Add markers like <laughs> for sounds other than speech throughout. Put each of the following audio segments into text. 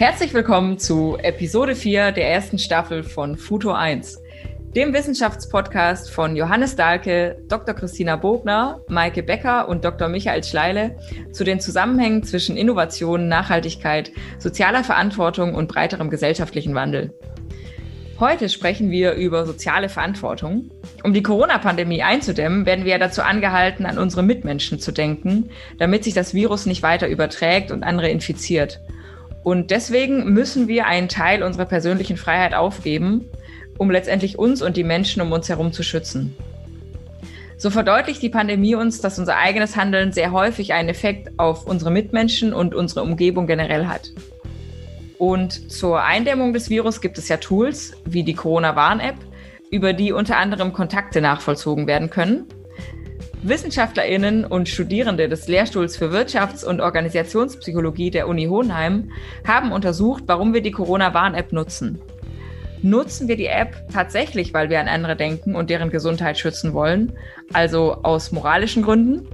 Herzlich willkommen zu Episode 4 der ersten Staffel von Futur 1, dem Wissenschaftspodcast von Johannes Dahlke, Dr. Christina Bogner, Maike Becker und Dr. Michael Schleile zu den Zusammenhängen zwischen Innovation, Nachhaltigkeit, sozialer Verantwortung und breiterem gesellschaftlichen Wandel. Heute sprechen wir über soziale Verantwortung. Um die Corona-Pandemie einzudämmen, werden wir dazu angehalten, an unsere Mitmenschen zu denken, damit sich das Virus nicht weiter überträgt und andere infiziert. Und deswegen müssen wir einen Teil unserer persönlichen Freiheit aufgeben, um letztendlich uns und die Menschen um uns herum zu schützen. So verdeutlicht die Pandemie uns, dass unser eigenes Handeln sehr häufig einen Effekt auf unsere Mitmenschen und unsere Umgebung generell hat. Und zur Eindämmung des Virus gibt es ja Tools wie die Corona-Warn-App, über die unter anderem Kontakte nachvollzogen werden können WissenschaftlerInnen und Studierende des Lehrstuhls für Wirtschafts- und Organisationspsychologie der Uni Hohenheim haben untersucht, warum wir die Corona-Warn-App nutzen. Nutzen wir die App tatsächlich, weil wir an andere denken und deren Gesundheit schützen wollen, also aus moralischen Gründen?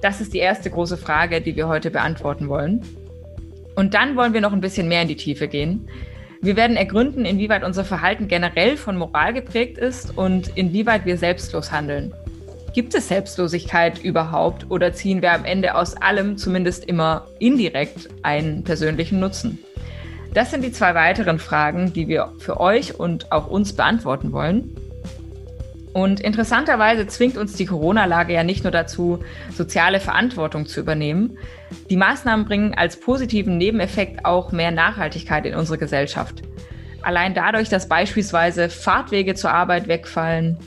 Das ist die erste große Frage, die wir heute beantworten wollen. Und dann wollen wir noch ein bisschen mehr in die Tiefe gehen. Wir werden ergründen, inwieweit unser Verhalten generell von Moral geprägt ist und inwieweit wir selbstlos handeln. Gibt es Selbstlosigkeit überhaupt oder ziehen wir am Ende aus allem zumindest immer indirekt einen persönlichen Nutzen? Das sind die zwei weiteren Fragen, die wir für euch und auch uns beantworten wollen. Und interessanterweise zwingt uns die Corona-Lage ja nicht nur dazu, soziale Verantwortung zu übernehmen. Die Maßnahmen bringen als positiven Nebeneffekt auch mehr Nachhaltigkeit in unsere Gesellschaft. Allein dadurch, dass beispielsweise Fahrtwege zur Arbeit wegfallen,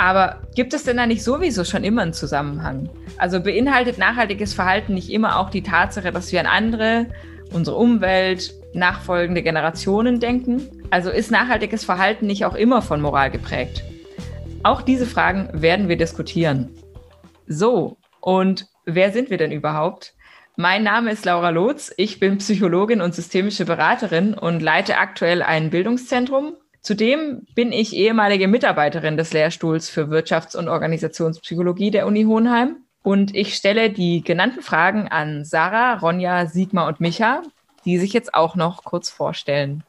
aber gibt es denn da nicht sowieso schon immer einen Zusammenhang? Also beinhaltet nachhaltiges Verhalten nicht immer auch die Tatsache, dass wir an andere, unsere Umwelt, nachfolgende Generationen denken? Also ist nachhaltiges Verhalten nicht auch immer von Moral geprägt? Auch diese Fragen werden wir diskutieren. So, und wer sind wir denn überhaupt? Mein Name ist Laura Lotz, ich bin Psychologin und systemische Beraterin und leite aktuell ein Bildungszentrum Zudem bin ich ehemalige Mitarbeiterin des Lehrstuhls für Wirtschafts- und Organisationspsychologie der Uni Hohenheim. Und ich stelle die genannten Fragen an Sarah, Ronja, Sigmar und Micha, die sich jetzt auch noch kurz vorstellen.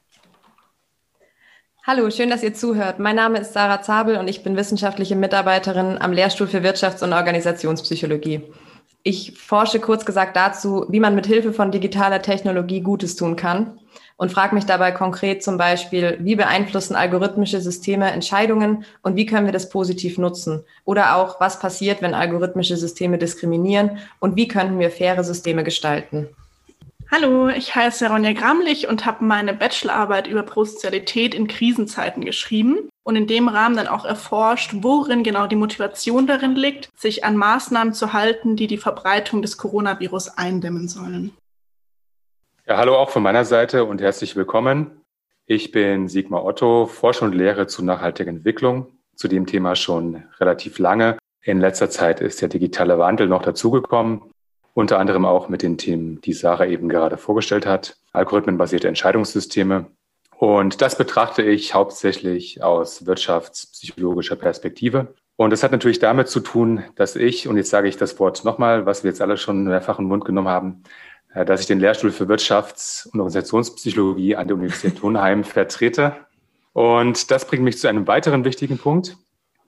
Hallo, schön, dass ihr zuhört. Mein Name ist Sarah Zabel und ich bin wissenschaftliche Mitarbeiterin am Lehrstuhl für Wirtschafts- und Organisationspsychologie. Ich forsche kurz gesagt dazu, wie man mit Hilfe von digitaler Technologie Gutes tun kann und frage mich dabei konkret zum Beispiel, wie beeinflussen algorithmische Systeme Entscheidungen und wie können wir das positiv nutzen? Oder auch, was passiert, wenn algorithmische Systeme diskriminieren und wie könnten wir faire Systeme gestalten? Hallo, ich heiße Ronja Gramlich und habe meine Bachelorarbeit über Prosozialität in Krisenzeiten geschrieben und in dem Rahmen dann auch erforscht, worin genau die Motivation darin liegt, sich an Maßnahmen zu halten, die die Verbreitung des Coronavirus eindämmen sollen. Ja, hallo auch von meiner Seite und herzlich willkommen. Ich bin Sigmar Otto, Forscher und Lehre zu nachhaltiger Entwicklung, zu dem Thema schon relativ lange. In letzter Zeit ist der digitale Wandel noch dazugekommen, unter anderem auch mit den Themen, die Sarah eben gerade vorgestellt hat, algorithmenbasierte Entscheidungssysteme. Und das betrachte ich hauptsächlich aus wirtschaftspsychologischer Perspektive. Und das hat natürlich damit zu tun, dass ich, und jetzt sage ich das Wort nochmal, was wir jetzt alle schon mehrfach in den Mund genommen haben, dass ich den Lehrstuhl für Wirtschafts- und Organisationspsychologie an der Universität Hohenheim <laughs> vertrete. Und das bringt mich zu einem weiteren wichtigen Punkt.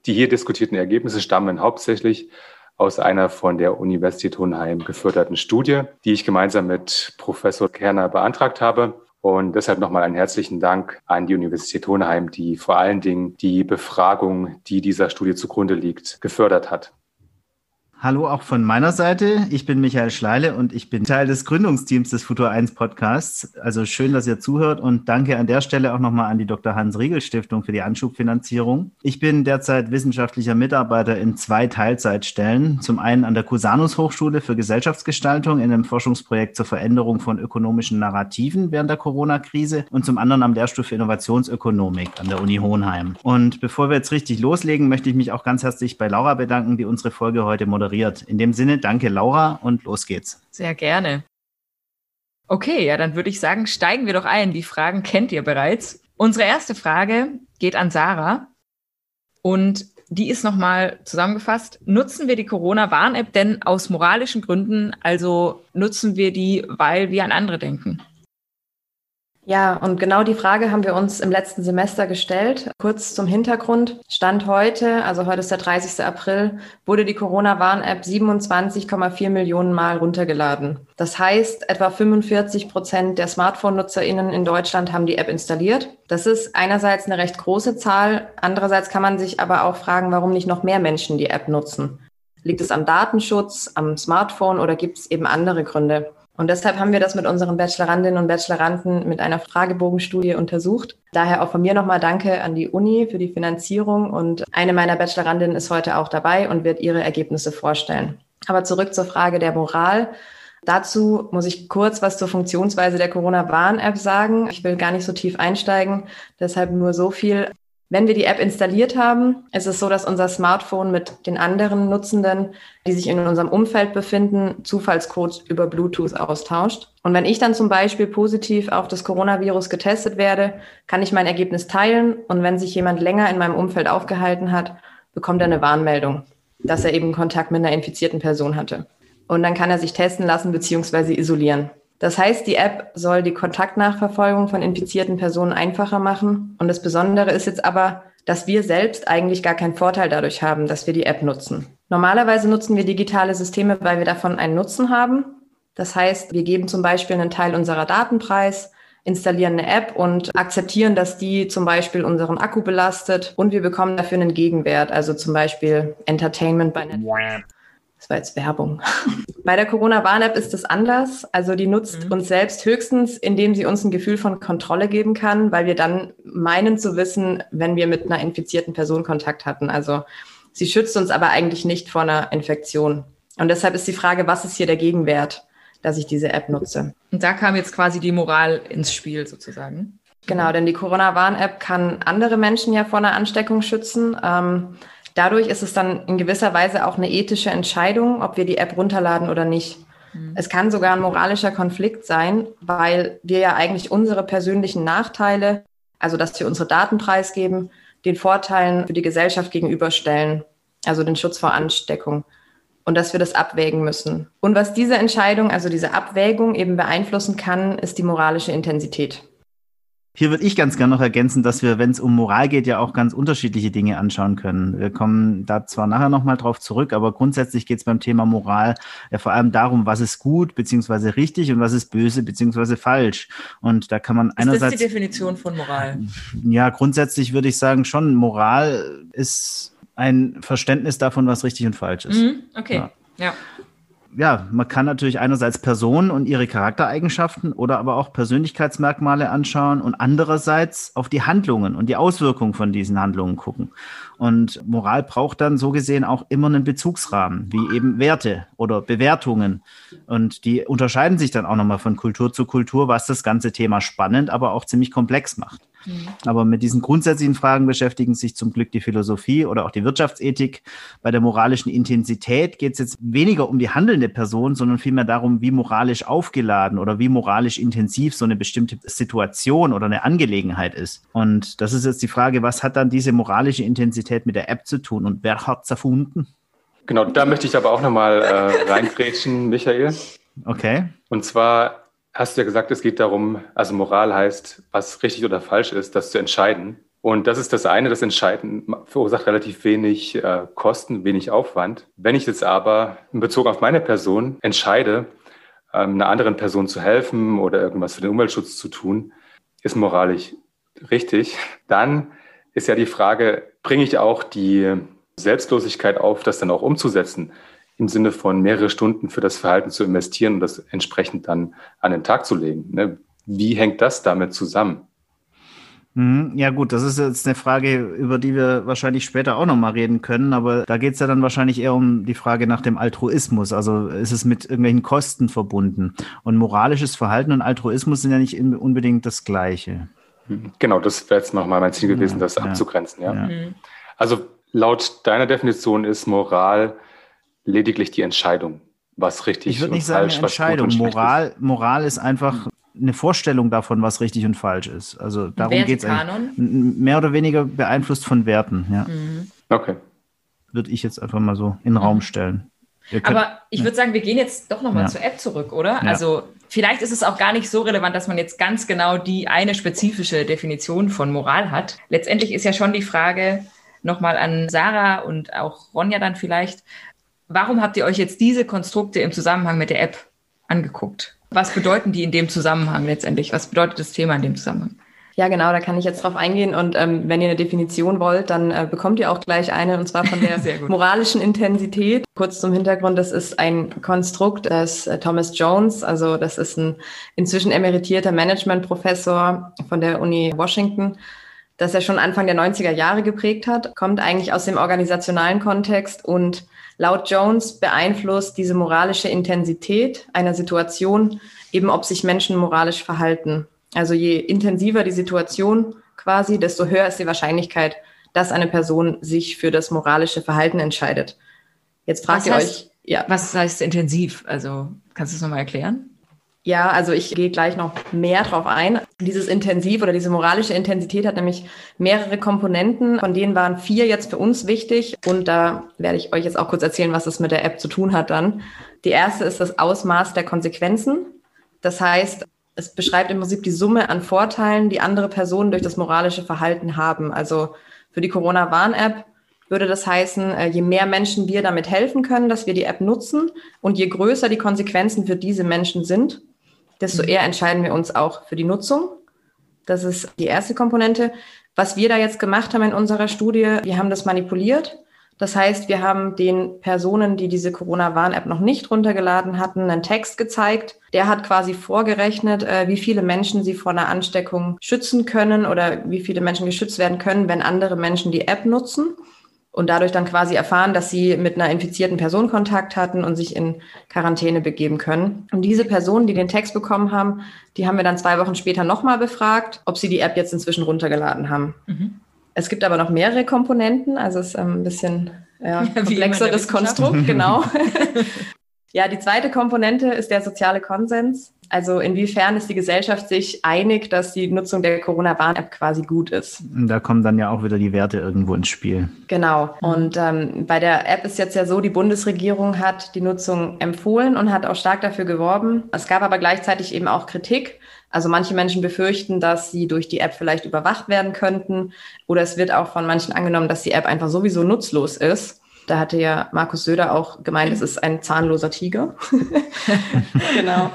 Die hier diskutierten Ergebnisse stammen hauptsächlich aus einer von der Universität Hohenheim geförderten Studie, die ich gemeinsam mit Professor Kerner beantragt habe. Und deshalb nochmal einen herzlichen Dank an die Universität Hohenheim, die vor allen Dingen die Befragung, die dieser Studie zugrunde liegt, gefördert hat. Hallo auch von meiner Seite. Ich bin Michael Schleile und ich bin Teil des Gründungsteams des Futur 1 Podcasts. Also schön, dass ihr zuhört und danke an der Stelle auch nochmal an die Dr. Hans Riegel Stiftung für die Anschubfinanzierung. Ich bin derzeit wissenschaftlicher Mitarbeiter in zwei Teilzeitstellen. Zum einen an der Cusanus Hochschule für Gesellschaftsgestaltung in einem Forschungsprojekt zur Veränderung von ökonomischen Narrativen während der Corona-Krise und zum anderen am Lehrstuhl für Innovationsökonomik an der Uni Hohenheim. Und bevor wir jetzt richtig loslegen, möchte ich mich auch ganz herzlich bei Laura bedanken, die unsere Folge heute moderiert moderiert. In dem Sinne, danke Laura und los geht's. Sehr gerne. Okay, ja, dann würde ich sagen, steigen wir doch ein. Die Fragen kennt ihr bereits. Unsere erste Frage geht an Sarah und die ist nochmal zusammengefasst. Nutzen wir die Corona-Warn-App denn aus moralischen Gründen? Also nutzen wir die, weil wir an andere denken? Ja, und genau die Frage haben wir uns im letzten Semester gestellt. Kurz zum Hintergrund. Stand heute, also heute ist der 30. April, wurde die Corona-Warn-App 27,4 Millionen Mal runtergeladen. Das heißt, etwa 45 Prozent der Smartphone-NutzerInnen in Deutschland haben die App installiert. Das ist einerseits eine recht große Zahl. Andererseits kann man sich aber auch fragen, warum nicht noch mehr Menschen die App nutzen. Liegt es am Datenschutz, am Smartphone oder gibt es eben andere Gründe? Und deshalb haben wir das mit unseren Bachelorandinnen und Bacheloranden mit einer Fragebogenstudie untersucht. Daher auch von mir nochmal Danke an die Uni für die Finanzierung. Und eine meiner Bachelorandinnen ist heute auch dabei und wird ihre Ergebnisse vorstellen. Aber zurück zur Frage der Moral. Dazu muss ich kurz was zur Funktionsweise der Corona-Warn-App sagen. Ich will gar nicht so tief einsteigen, deshalb nur so viel. Wenn wir die App installiert haben, ist es so, dass unser Smartphone mit den anderen Nutzenden, die sich in unserem Umfeld befinden, Zufallscodes über Bluetooth austauscht. Und wenn ich dann zum Beispiel positiv auf das Coronavirus getestet werde, kann ich mein Ergebnis teilen. Und wenn sich jemand länger in meinem Umfeld aufgehalten hat, bekommt er eine Warnmeldung, dass er eben Kontakt mit einer infizierten Person hatte. Und dann kann er sich testen lassen bzw. isolieren. Das heißt, die App soll die Kontaktnachverfolgung von infizierten Personen einfacher machen. Und das Besondere ist jetzt aber, dass wir selbst eigentlich gar keinen Vorteil dadurch haben, dass wir die App nutzen. Normalerweise nutzen wir digitale Systeme, weil wir davon einen Nutzen haben. Das heißt, wir geben zum Beispiel einen Teil unserer Daten preis, installieren eine App und akzeptieren, dass die zum Beispiel unseren Akku belastet und wir bekommen dafür einen Gegenwert, also zum Beispiel Entertainment bei Netflix. Das war jetzt Werbung. Bei der Corona-Warn-App ist es anders. Also die nutzt mhm. uns selbst höchstens, indem sie uns ein Gefühl von Kontrolle geben kann, weil wir dann meinen zu wissen, wenn wir mit einer infizierten Person Kontakt hatten. Also sie schützt uns aber eigentlich nicht vor einer Infektion. Und deshalb ist die Frage, was ist hier der Gegenwert, dass ich diese App nutze? Und da kam jetzt quasi die Moral ins Spiel sozusagen. Genau, denn die Corona-Warn-App kann andere Menschen ja vor einer Ansteckung schützen. Ähm, Dadurch ist es dann in gewisser Weise auch eine ethische Entscheidung, ob wir die App runterladen oder nicht. Mhm. Es kann sogar ein moralischer Konflikt sein, weil wir ja eigentlich unsere persönlichen Nachteile, also dass wir unsere Daten preisgeben, den Vorteilen für die Gesellschaft gegenüberstellen, also den Schutz vor Ansteckung. Und dass wir das abwägen müssen. Und was diese Entscheidung, also diese Abwägung eben beeinflussen kann, ist die moralische Intensität. Hier würde ich ganz gerne noch ergänzen, dass wir, wenn es um Moral geht, ja auch ganz unterschiedliche Dinge anschauen können. Wir kommen da zwar nachher nochmal drauf zurück, aber grundsätzlich geht es beim Thema Moral ja vor allem darum, was ist gut beziehungsweise richtig und was ist böse beziehungsweise falsch. Und da kann man ist einerseits. Das ist die Definition von Moral. Ja, grundsätzlich würde ich sagen, schon Moral ist ein Verständnis davon, was richtig und falsch ist. Mhm, okay. ja. ja ja, man kann natürlich einerseits Personen und ihre Charaktereigenschaften oder aber auch Persönlichkeitsmerkmale anschauen und andererseits auf die Handlungen und die Auswirkungen von diesen Handlungen gucken. Und Moral braucht dann so gesehen auch immer einen Bezugsrahmen, wie eben Werte oder Bewertungen. Und die unterscheiden sich dann auch nochmal von Kultur zu Kultur, was das ganze Thema spannend, aber auch ziemlich komplex macht. Mhm. Aber mit diesen grundsätzlichen Fragen beschäftigen sich zum Glück die Philosophie oder auch die Wirtschaftsethik. Bei der moralischen Intensität geht es jetzt weniger um die handelnde Person, sondern vielmehr darum, wie moralisch aufgeladen oder wie moralisch intensiv so eine bestimmte Situation oder eine Angelegenheit ist. Und das ist jetzt die Frage, was hat dann diese moralische Intensität mit der App zu tun und wer hat es erfunden? Genau, da möchte ich aber auch nochmal äh, reingrätschen, Michael. Okay. Und zwar hast du ja gesagt, es geht darum, also Moral heißt, was richtig oder falsch ist, das zu entscheiden. Und das ist das eine, das Entscheiden verursacht relativ wenig äh, Kosten, wenig Aufwand. Wenn ich jetzt aber in Bezug auf meine Person entscheide, ähm, einer anderen Person zu helfen oder irgendwas für den Umweltschutz zu tun, ist moralisch richtig. Dann ist ja die Frage, bringe ich auch die Selbstlosigkeit auf, das dann auch umzusetzen? Im Sinne von mehrere Stunden für das Verhalten zu investieren und das entsprechend dann an den Tag zu legen. Ne? Wie hängt das damit zusammen? Mhm. Ja gut, das ist jetzt eine Frage, über die wir wahrscheinlich später auch nochmal reden können, aber da geht es ja dann wahrscheinlich eher um die Frage nach dem Altruismus. Also ist es mit irgendwelchen Kosten verbunden? Und moralisches Verhalten und Altruismus sind ja nicht unbedingt das Gleiche. Mhm. Genau, das wäre jetzt nochmal mein Ziel gewesen, ja, das ja, abzugrenzen. Ja? ja. Mhm. Also laut deiner Definition ist Moral lediglich die Entscheidung, was richtig ist. Ich würde nicht sagen falsch, Entscheidung. Moral, ist. Moral ist einfach eine Vorstellung davon, was richtig und falsch ist. Also darum geht es mehr oder weniger beeinflusst von Werten. Ja. Mhm. Okay. Würde ich jetzt einfach mal so in den Raum stellen. Aber ich würde sagen, wir gehen jetzt doch nochmal ja. zur App zurück, oder? Ja. Also vielleicht ist es auch gar nicht so relevant, dass man jetzt ganz genau die eine spezifische Definition von Moral hat. Letztendlich ist ja schon die Frage nochmal an Sarah und auch Ronja dann vielleicht, warum habt ihr euch jetzt diese Konstrukte im Zusammenhang mit der App angeguckt? Was bedeuten die in dem Zusammenhang letztendlich? Was bedeutet das Thema in dem Zusammenhang? Ja, genau, da kann ich jetzt drauf eingehen. Und ähm, wenn ihr eine Definition wollt, dann äh, bekommt ihr auch gleich eine, und zwar von der <laughs> moralischen Intensität. Kurz zum Hintergrund, das ist ein Konstrukt des äh, Thomas Jones, also das ist ein inzwischen emeritierter Managementprofessor von der Uni Washington, das er schon Anfang der 90er Jahre geprägt hat, kommt eigentlich aus dem organisationalen Kontext und laut Jones beeinflusst diese moralische Intensität einer Situation eben, ob sich Menschen moralisch verhalten. Also je intensiver die Situation quasi, desto höher ist die Wahrscheinlichkeit, dass eine Person sich für das moralische Verhalten entscheidet. Jetzt fragt was ihr heißt, euch, ja. Was heißt intensiv? Also kannst du es nochmal erklären? Ja, also ich gehe gleich noch mehr drauf ein. Dieses Intensiv oder diese moralische Intensität hat nämlich mehrere Komponenten. Von denen waren vier jetzt für uns wichtig. Und da werde ich euch jetzt auch kurz erzählen, was es mit der App zu tun hat dann. Die erste ist das Ausmaß der Konsequenzen. Das heißt, es beschreibt im Prinzip die Summe an Vorteilen, die andere Personen durch das moralische Verhalten haben. Also für die Corona-Warn-App würde das heißen, äh, je mehr Menschen wir damit helfen können, dass wir die App nutzen und je größer die Konsequenzen für diese Menschen sind, desto eher entscheiden wir uns auch für die Nutzung. Das ist die erste Komponente. Was wir da jetzt gemacht haben in unserer Studie, wir haben das manipuliert. Das heißt, wir haben den Personen, die diese Corona-Warn-App noch nicht runtergeladen hatten, einen Text gezeigt. Der hat quasi vorgerechnet, äh, wie viele Menschen sie vor einer Ansteckung schützen können oder wie viele Menschen geschützt werden können, wenn andere Menschen die App nutzen und dadurch dann quasi erfahren, dass sie mit einer infizierten Person Kontakt hatten und sich in Quarantäne begeben können. Und diese Personen, die den Text bekommen haben, die haben wir dann zwei Wochen später nochmal befragt, ob sie die App jetzt inzwischen runtergeladen haben. Mhm. Es gibt aber noch mehrere Komponenten, also es ist ein bisschen ja, <laughs> komplexeres Konstrukt, genau. <laughs> <laughs> ja, die zweite Komponente ist der soziale Konsens. Also inwiefern ist die Gesellschaft sich einig, dass die Nutzung der Corona-Warn-App quasi gut ist? Da kommen dann ja auch wieder die Werte irgendwo ins Spiel. Genau. Und ähm, bei der App ist jetzt ja so, die Bundesregierung hat die Nutzung empfohlen und hat auch stark dafür geworben. Es gab aber gleichzeitig eben auch Kritik. Also manche Menschen befürchten, dass sie durch die App vielleicht überwacht werden könnten. Oder es wird auch von manchen angenommen, dass die App einfach sowieso nutzlos ist. Da hatte ja Markus Söder auch gemeint, es ist ein zahnloser Tiger. <laughs> genau.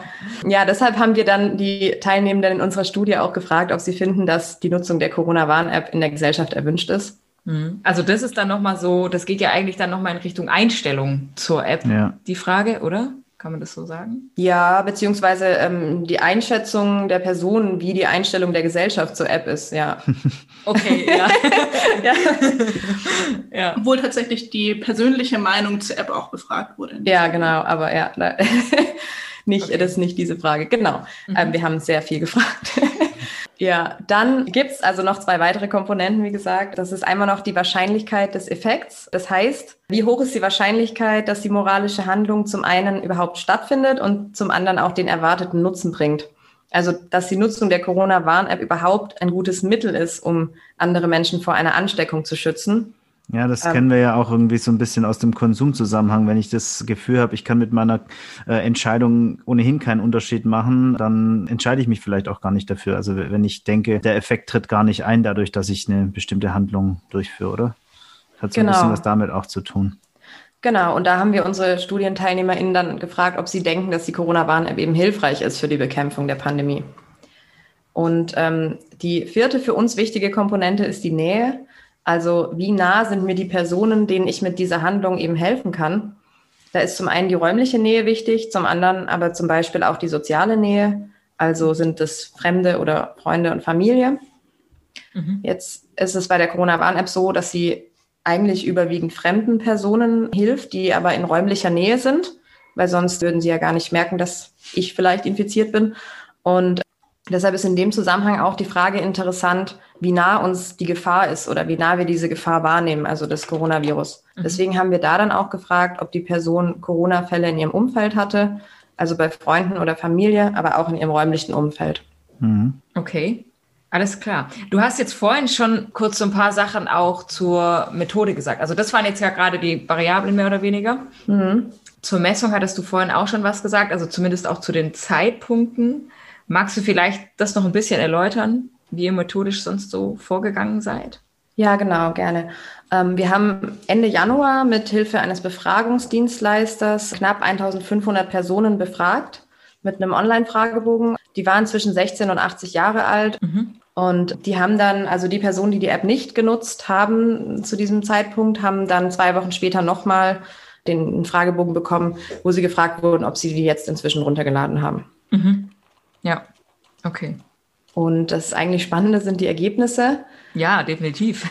Ja, deshalb haben wir dann die Teilnehmenden in unserer Studie auch gefragt, ob sie finden, dass die Nutzung der Corona-Warn-App in der Gesellschaft erwünscht ist. Mhm. Also das ist dann nochmal so, das geht ja eigentlich dann nochmal in Richtung Einstellung zur App, ja. die Frage, oder? Kann man das so sagen? Ja, beziehungsweise ähm, die Einschätzung der Person, wie die Einstellung der Gesellschaft zur App ist, ja. <laughs> Okay, <laughs> ja. ja. ja. Obwohl tatsächlich die persönliche Meinung zur App auch befragt wurde. Ja, genau, aber ja, <laughs> nicht, okay. das ist nicht diese Frage. Genau. Mhm. Ähm, wir haben sehr viel gefragt. Ja, dann gibt's also noch zwei weitere Komponenten, wie gesagt. Das ist einmal noch die Wahrscheinlichkeit des Effekts. Das heißt, wie hoch ist die Wahrscheinlichkeit, dass die moralische Handlung zum einen überhaupt stattfindet und zum anderen auch den erwarteten Nutzen bringt. Also, dass die Nutzung der Corona-Warn-App überhaupt ein gutes Mittel ist, um andere Menschen vor einer Ansteckung zu schützen. Ja, das ähm, kennen wir ja auch irgendwie so ein bisschen aus dem Konsumzusammenhang. Wenn ich das Gefühl habe, ich kann mit meiner äh, Entscheidung ohnehin keinen Unterschied machen, dann entscheide ich mich vielleicht auch gar nicht dafür. Also wenn ich denke, der Effekt tritt gar nicht ein, dadurch, dass ich eine bestimmte Handlung durchführe, oder? Hat so genau. ein bisschen was damit auch zu tun. Genau, und da haben wir unsere StudienteilnehmerInnen dann gefragt, ob sie denken, dass die Corona-Warn-App eben hilfreich ist für die Bekämpfung der Pandemie. Und ähm, die vierte für uns wichtige Komponente ist die Nähe. Also wie nah sind mir die Personen, denen ich mit dieser Handlung eben helfen kann? Da ist zum einen die räumliche Nähe wichtig, zum anderen aber zum Beispiel auch die soziale Nähe. Also sind es Fremde oder Freunde und Familie. Mhm. Jetzt ist es bei der Corona-Warn-App so, dass sie eigentlich überwiegend fremden Personen hilft, die aber in räumlicher Nähe sind, weil sonst würden sie ja gar nicht merken, dass ich vielleicht infiziert bin. Und deshalb ist in dem Zusammenhang auch die Frage interessant, wie nah uns die Gefahr ist oder wie nah wir diese Gefahr wahrnehmen, also das Coronavirus. Mhm. Deswegen haben wir da dann auch gefragt, ob die Person Corona-Fälle in ihrem Umfeld hatte, also bei Freunden oder Familie, aber auch in ihrem räumlichen Umfeld. Mhm. Okay. Alles klar. Du hast jetzt vorhin schon kurz so ein paar Sachen auch zur Methode gesagt. Also das waren jetzt ja gerade die Variablen mehr oder weniger. Mhm. Zur Messung hattest du vorhin auch schon was gesagt, also zumindest auch zu den Zeitpunkten. Magst du vielleicht das noch ein bisschen erläutern, wie ihr methodisch sonst so vorgegangen seid? Ja, genau, gerne. Ähm, wir haben Ende Januar mit Hilfe eines Befragungsdienstleisters knapp 1500 Personen befragt mit einem Online-Fragebogen. Die waren zwischen 16 und 80 Jahre alt. Mhm. Und die haben dann, also die Personen, die die App nicht genutzt haben zu diesem Zeitpunkt, haben dann zwei Wochen später nochmal den Fragebogen bekommen, wo sie gefragt wurden, ob sie die jetzt inzwischen runtergeladen haben. Mhm. Ja, okay. Und das eigentlich Spannende sind die Ergebnisse. Ja, definitiv.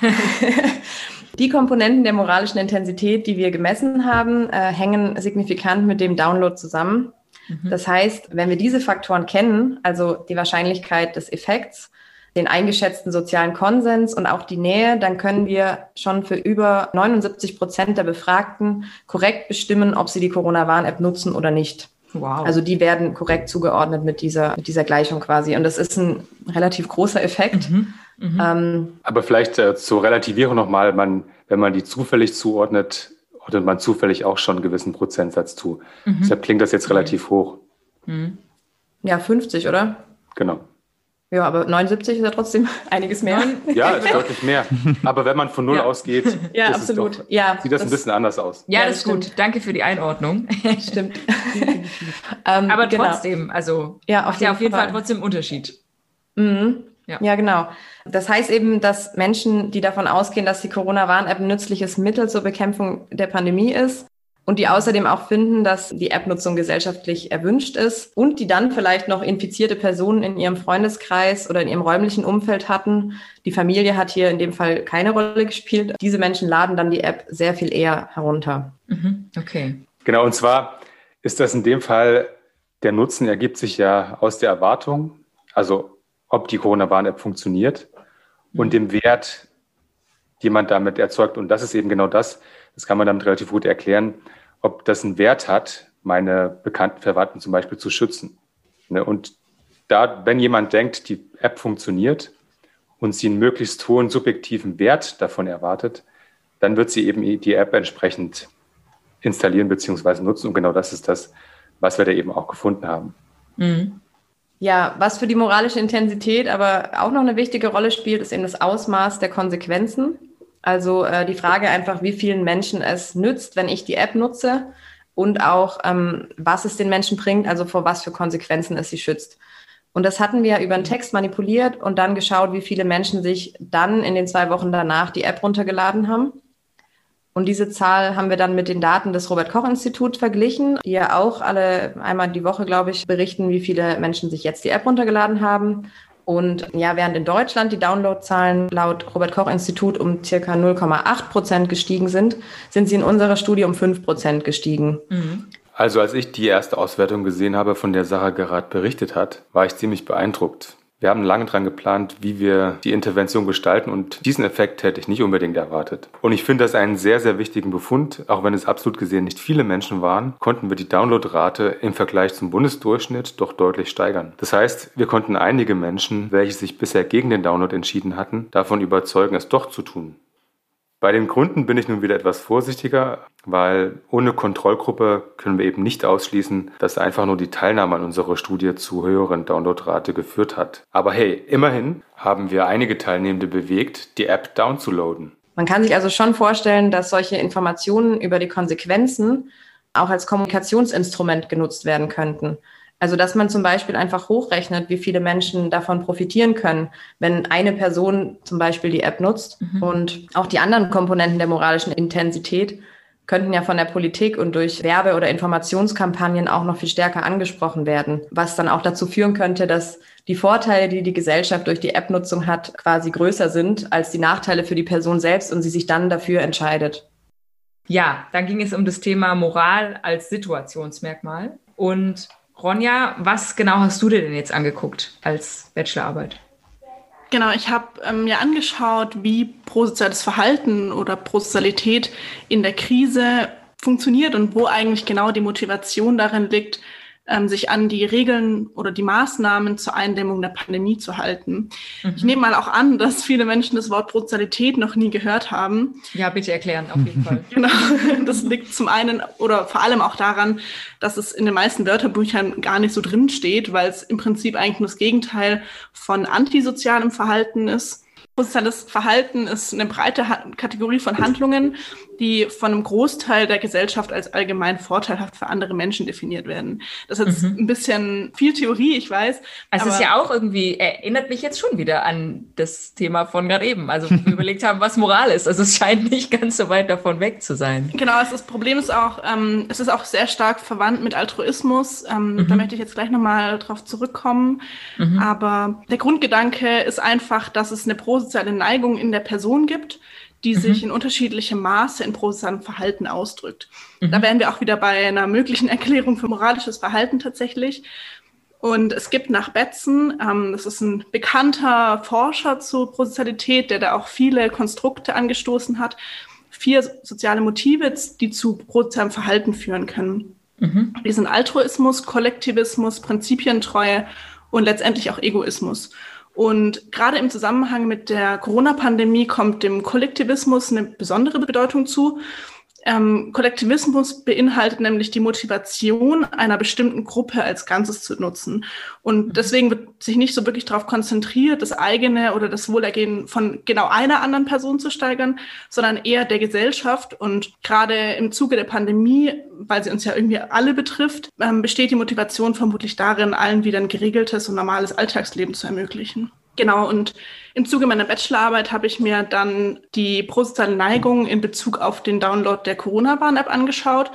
<laughs> die Komponenten der moralischen Intensität, die wir gemessen haben, äh, hängen signifikant mit dem Download zusammen. Mhm. Das heißt, wenn wir diese Faktoren kennen, also die Wahrscheinlichkeit des Effekts, den eingeschätzten sozialen Konsens und auch die Nähe, dann können wir schon für über 79 Prozent der Befragten korrekt bestimmen, ob sie die Corona-Warn-App nutzen oder nicht. Wow. Also die werden korrekt zugeordnet mit dieser, mit dieser Gleichung quasi. Und das ist ein relativ großer Effekt. Mhm. Mhm. Ähm, Aber vielleicht äh, zur Relativierung nochmal, man, wenn man die zufällig zuordnet, ordnet man zufällig auch schon einen gewissen Prozentsatz zu. Mhm. Deshalb klingt das jetzt relativ hoch. Mhm. Ja, 50, oder? Genau. Ja, aber 79 ist ja trotzdem <laughs> einiges mehr. Ja, ist <laughs> deutlich mehr. Aber wenn man von Null ja. ausgeht, ja, absolut. Doch, ja, sieht das, das, ein bisschen anders aus. Ja, das, ist stimmt. gut. Danke für die Einordnung. <laughs> Stimmt. ähm, aber genau. trotzdem, also ja, auf, ja, auf jeden Fall. Fall trotzdem Unterschied. Mhm. Ja. ja, genau. Das heißt eben, dass Menschen, die davon ausgehen, dass die Corona-Warn-App ein nützliches Mittel zur Bekämpfung der Pandemie ist, und die außerdem auch finden, dass die App-Nutzung gesellschaftlich erwünscht ist und die dann vielleicht noch infizierte Personen in ihrem Freundeskreis oder in ihrem räumlichen Umfeld hatten. Die Familie hat hier in dem Fall keine Rolle gespielt. Diese Menschen laden dann die App sehr viel eher herunter. Mhm. Okay. Genau, und zwar ist das in dem Fall, der Nutzen ergibt sich ja aus der Erwartung, also ob die Corona-Warn-App funktioniert mhm. und dem Wert, den man damit erzeugt. Und das ist eben genau das, das kann man damit relativ gut erklären, ob das einen Wert hat, meine bekannten Verwandten zum Beispiel zu schützen. Ne, und da, wenn jemand denkt, die App funktioniert und sie einen möglichst hohen subjektiven Wert davon erwartet, dann wird sie eben die App entsprechend installieren bzw. nutzen. Und genau das ist das, was wir da eben auch gefunden haben. Mhm. Ja, was für die moralische Intensität aber auch noch eine wichtige Rolle spielt, ist eben das Ausmaß der Konsequenzen. Also äh, die Frage einfach, wie vielen Menschen es nützt, wenn ich die App nutze und auch, ähm, was es den Menschen bringt, also vor was für Konsequenzen es sie schützt. Und das hatten wir über einen Text manipuliert und dann geschaut, wie viele Menschen sich dann in den zwei Wochen danach die App runtergeladen haben. Und diese Zahl haben wir dann mit den Daten des Robert Koch Instituts verglichen, die ja auch alle einmal die Woche, glaube ich, berichten, wie viele Menschen sich jetzt die App runtergeladen haben. Und ja, während in Deutschland die Downloadzahlen laut Robert Koch Institut um circa 0,8 Prozent gestiegen sind, sind sie in unserer Studie um 5 Prozent gestiegen. Mhm. Also als ich die erste Auswertung gesehen habe, von der Sarah gerade berichtet hat, war ich ziemlich beeindruckt. Wir haben lange dran geplant, wie wir die Intervention gestalten und diesen Effekt hätte ich nicht unbedingt erwartet. Und ich finde das einen sehr, sehr wichtigen Befund. Auch wenn es absolut gesehen nicht viele Menschen waren, konnten wir die Downloadrate im Vergleich zum Bundesdurchschnitt doch deutlich steigern. Das heißt, wir konnten einige Menschen, welche sich bisher gegen den Download entschieden hatten, davon überzeugen, es doch zu tun. Bei den Gründen bin ich nun wieder etwas vorsichtiger, weil ohne Kontrollgruppe können wir eben nicht ausschließen, dass einfach nur die Teilnahme an unserer Studie zu höheren Downloadrate geführt hat. Aber hey, immerhin haben wir einige Teilnehmende bewegt, die App downzuladen. Man kann sich also schon vorstellen, dass solche Informationen über die Konsequenzen auch als Kommunikationsinstrument genutzt werden könnten. Also, dass man zum Beispiel einfach hochrechnet, wie viele Menschen davon profitieren können, wenn eine Person zum Beispiel die App nutzt. Mhm. Und auch die anderen Komponenten der moralischen Intensität könnten ja von der Politik und durch Werbe- oder Informationskampagnen auch noch viel stärker angesprochen werden, was dann auch dazu führen könnte, dass die Vorteile, die die Gesellschaft durch die App-Nutzung hat, quasi größer sind als die Nachteile für die Person selbst und sie sich dann dafür entscheidet. Ja, dann ging es um das Thema Moral als Situationsmerkmal. Und Ronja, was genau hast du dir denn jetzt angeguckt als Bachelorarbeit? Genau, ich habe ähm, mir angeschaut, wie prosoziales Verhalten oder Prosozialität in der Krise funktioniert und wo eigentlich genau die Motivation darin liegt, ähm, sich an die Regeln oder die Maßnahmen zur Eindämmung der Pandemie zu halten. Mhm. Ich nehme mal auch an, dass viele Menschen das Wort Brutalität noch nie gehört haben. Ja, bitte erklären, auf jeden Fall. <laughs> genau, das liegt zum einen oder vor allem auch daran, dass es in den meisten Wörterbüchern gar nicht so drin steht, weil es im Prinzip eigentlich nur das Gegenteil von antisozialem Verhalten ist. Soziales Verhalten ist eine breite Kategorie von Handlungen, die von einem Großteil der Gesellschaft als allgemein vorteilhaft für andere Menschen definiert werden. Das ist jetzt mhm. ein bisschen viel Theorie, ich weiß. Also es ist ja auch irgendwie, erinnert mich jetzt schon wieder an das Thema von gerade eben. Also wir <laughs> überlegt haben, was Moral ist. Also es scheint nicht ganz so weit davon weg zu sein. Genau, das Problem ist auch, ähm, es ist auch sehr stark verwandt mit Altruismus. Ähm, mhm. Da möchte ich jetzt gleich nochmal drauf zurückkommen. Mhm. Aber der Grundgedanke ist einfach, dass es eine prosoziale Neigung in der Person gibt, die mhm. sich in unterschiedlichem Maße in prosozialem Verhalten ausdrückt. Mhm. Da wären wir auch wieder bei einer möglichen <laughs> Erklärung für moralisches Verhalten tatsächlich. Und es gibt nach Betzen, ähm, das ist ein bekannter Forscher zur Prosozialität, der da auch viele Konstrukte angestoßen hat, vier soziale Motive, die zu prosozialem Verhalten führen können. Mhm. Die sind Altruismus, Kollektivismus, Prinzipientreue und letztendlich auch Egoismus. Und gerade im Zusammenhang mit der Corona-Pandemie kommt dem Kollektivismus eine besondere Bedeutung zu. Ähm, Kollektivismus beinhaltet nämlich die Motivation einer bestimmten Gruppe als Ganzes zu nutzen. Und mhm. deswegen wird sich nicht so wirklich darauf konzentriert, das eigene oder das Wohlergehen von genau einer anderen Person zu steigern, sondern eher der Gesellschaft. Und gerade im Zuge der Pandemie, weil sie uns ja irgendwie alle betrifft, ähm, besteht die Motivation vermutlich darin, allen wieder ein geregeltes und normales Alltagsleben zu ermöglichen. Genau, und im Zuge meiner Bachelorarbeit habe ich mir dann die prosoziale Neigung in Bezug auf den Download der Corona-Warn-App angeschaut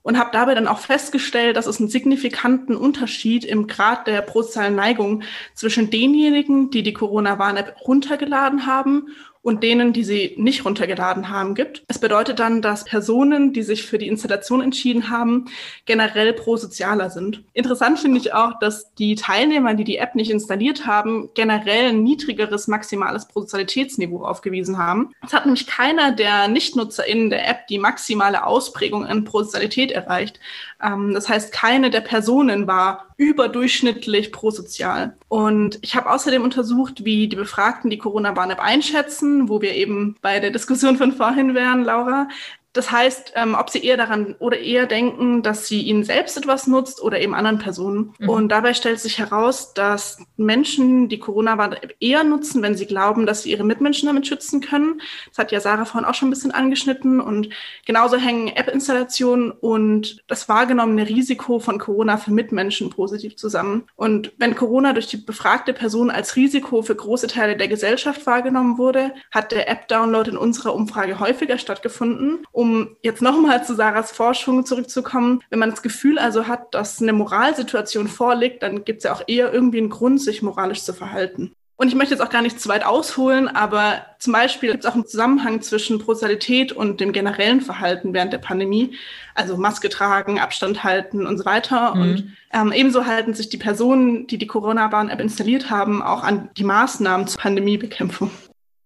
und habe dabei dann auch festgestellt, dass es einen signifikanten Unterschied im Grad der prosozialen Neigung zwischen denjenigen, die die Corona-Warn-App runtergeladen haben und denen, die sie nicht runtergeladen haben, gibt. Es bedeutet dann, dass Personen, die sich für die Installation entschieden haben, generell prosozialer sind. Interessant finde ich auch, dass die Teilnehmer, die die App nicht installiert haben, generell ein niedrigeres maximales Prosozialitätsniveau aufgewiesen haben. Es hat nämlich keiner der NichtnutzerInnen der App die maximale Ausprägung an Prosozialität erreicht. Ähm, das heißt, keine der Personen war überdurchschnittlich prosozial. Und ich habe außerdem untersucht, wie die Befragten die Corona-Warn-App einschätzen, wo wir eben bei der Diskussion von vorhin wären, Laura. Das heißt, ähm, ob sie eher daran oder eher denken, dass sie ihnen selbst etwas nutzt oder eben anderen Personen. Mhm. Und dabei stellt sich heraus, dass Menschen die Corona-Warn-App eher nutzen, wenn sie glauben, dass sie ihre Mitmenschen damit schützen können. Das hat ja Sarah vorhin auch schon ein bisschen angeschnitten. Und genauso hängen App-Installationen und das wahrgenommene Risiko von Corona für Mitmenschen positiv zusammen. Und wenn Corona durch die befragte Person als Risiko für große Teile der Gesellschaft wahrgenommen wurde, hat der App-Download in unserer Umfrage häufiger stattgefunden um jetzt nochmal zu Sarahs Forschung zurückzukommen, wenn man das Gefühl also hat, dass eine Moralsituation vorliegt, dann gibt es ja auch eher irgendwie einen Grund, sich moralisch zu verhalten. Und ich möchte jetzt auch gar nicht zu weit ausholen, aber zum Beispiel gibt es auch einen Zusammenhang zwischen Brutalität und dem generellen Verhalten während der Pandemie, also Maske tragen, Abstand halten und so weiter. Mhm. Und ähm, ebenso halten sich die Personen, die die Corona-Warn-App installiert haben, auch an die Maßnahmen zur Pandemiebekämpfung.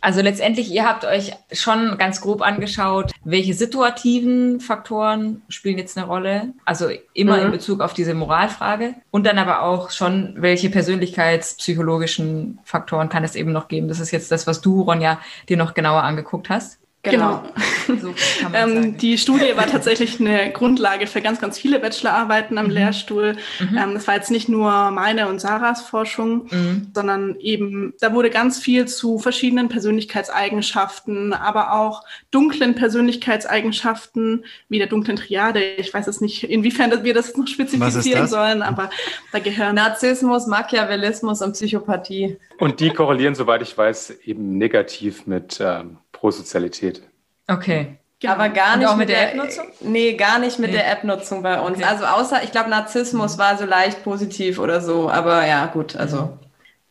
Also letztendlich, ihr habt euch schon ganz grob angeschaut, welche situativen Faktoren spielen jetzt eine Rolle. Also immer mhm. in Bezug auf diese Moralfrage. Und dann aber auch schon, welche persönlichkeitspsychologischen Faktoren kann es eben noch geben. Das ist jetzt das, was du, Ronja, dir noch genauer angeguckt hast. Genau. genau. <laughs> So ähm, die Studie war tatsächlich eine Grundlage für ganz, ganz viele Bachelorarbeiten am mhm. Lehrstuhl. Mhm. Ähm, das war jetzt nicht nur meine und Sarahs Forschung, mhm. sondern eben, da wurde ganz viel zu verschiedenen Persönlichkeitseigenschaften, aber auch dunklen Persönlichkeitseigenschaften, wie der dunklen Triade. Ich weiß es nicht, inwiefern wir das noch spezifizieren das? sollen, aber da gehören Narzissmus, Machiavellismus und Psychopathie. Und die korrelieren, soweit ich weiß, eben negativ mit ähm, Prosozialität. Okay. Genau. Aber gar nicht auch mit, mit der, App-Nutzung? Nee, gar nicht mit nee. der App-Nutzung bei uns. Okay. Also außer, ich glaube, Narzissmus mhm. war so leicht positiv oder so. Aber ja, gut, also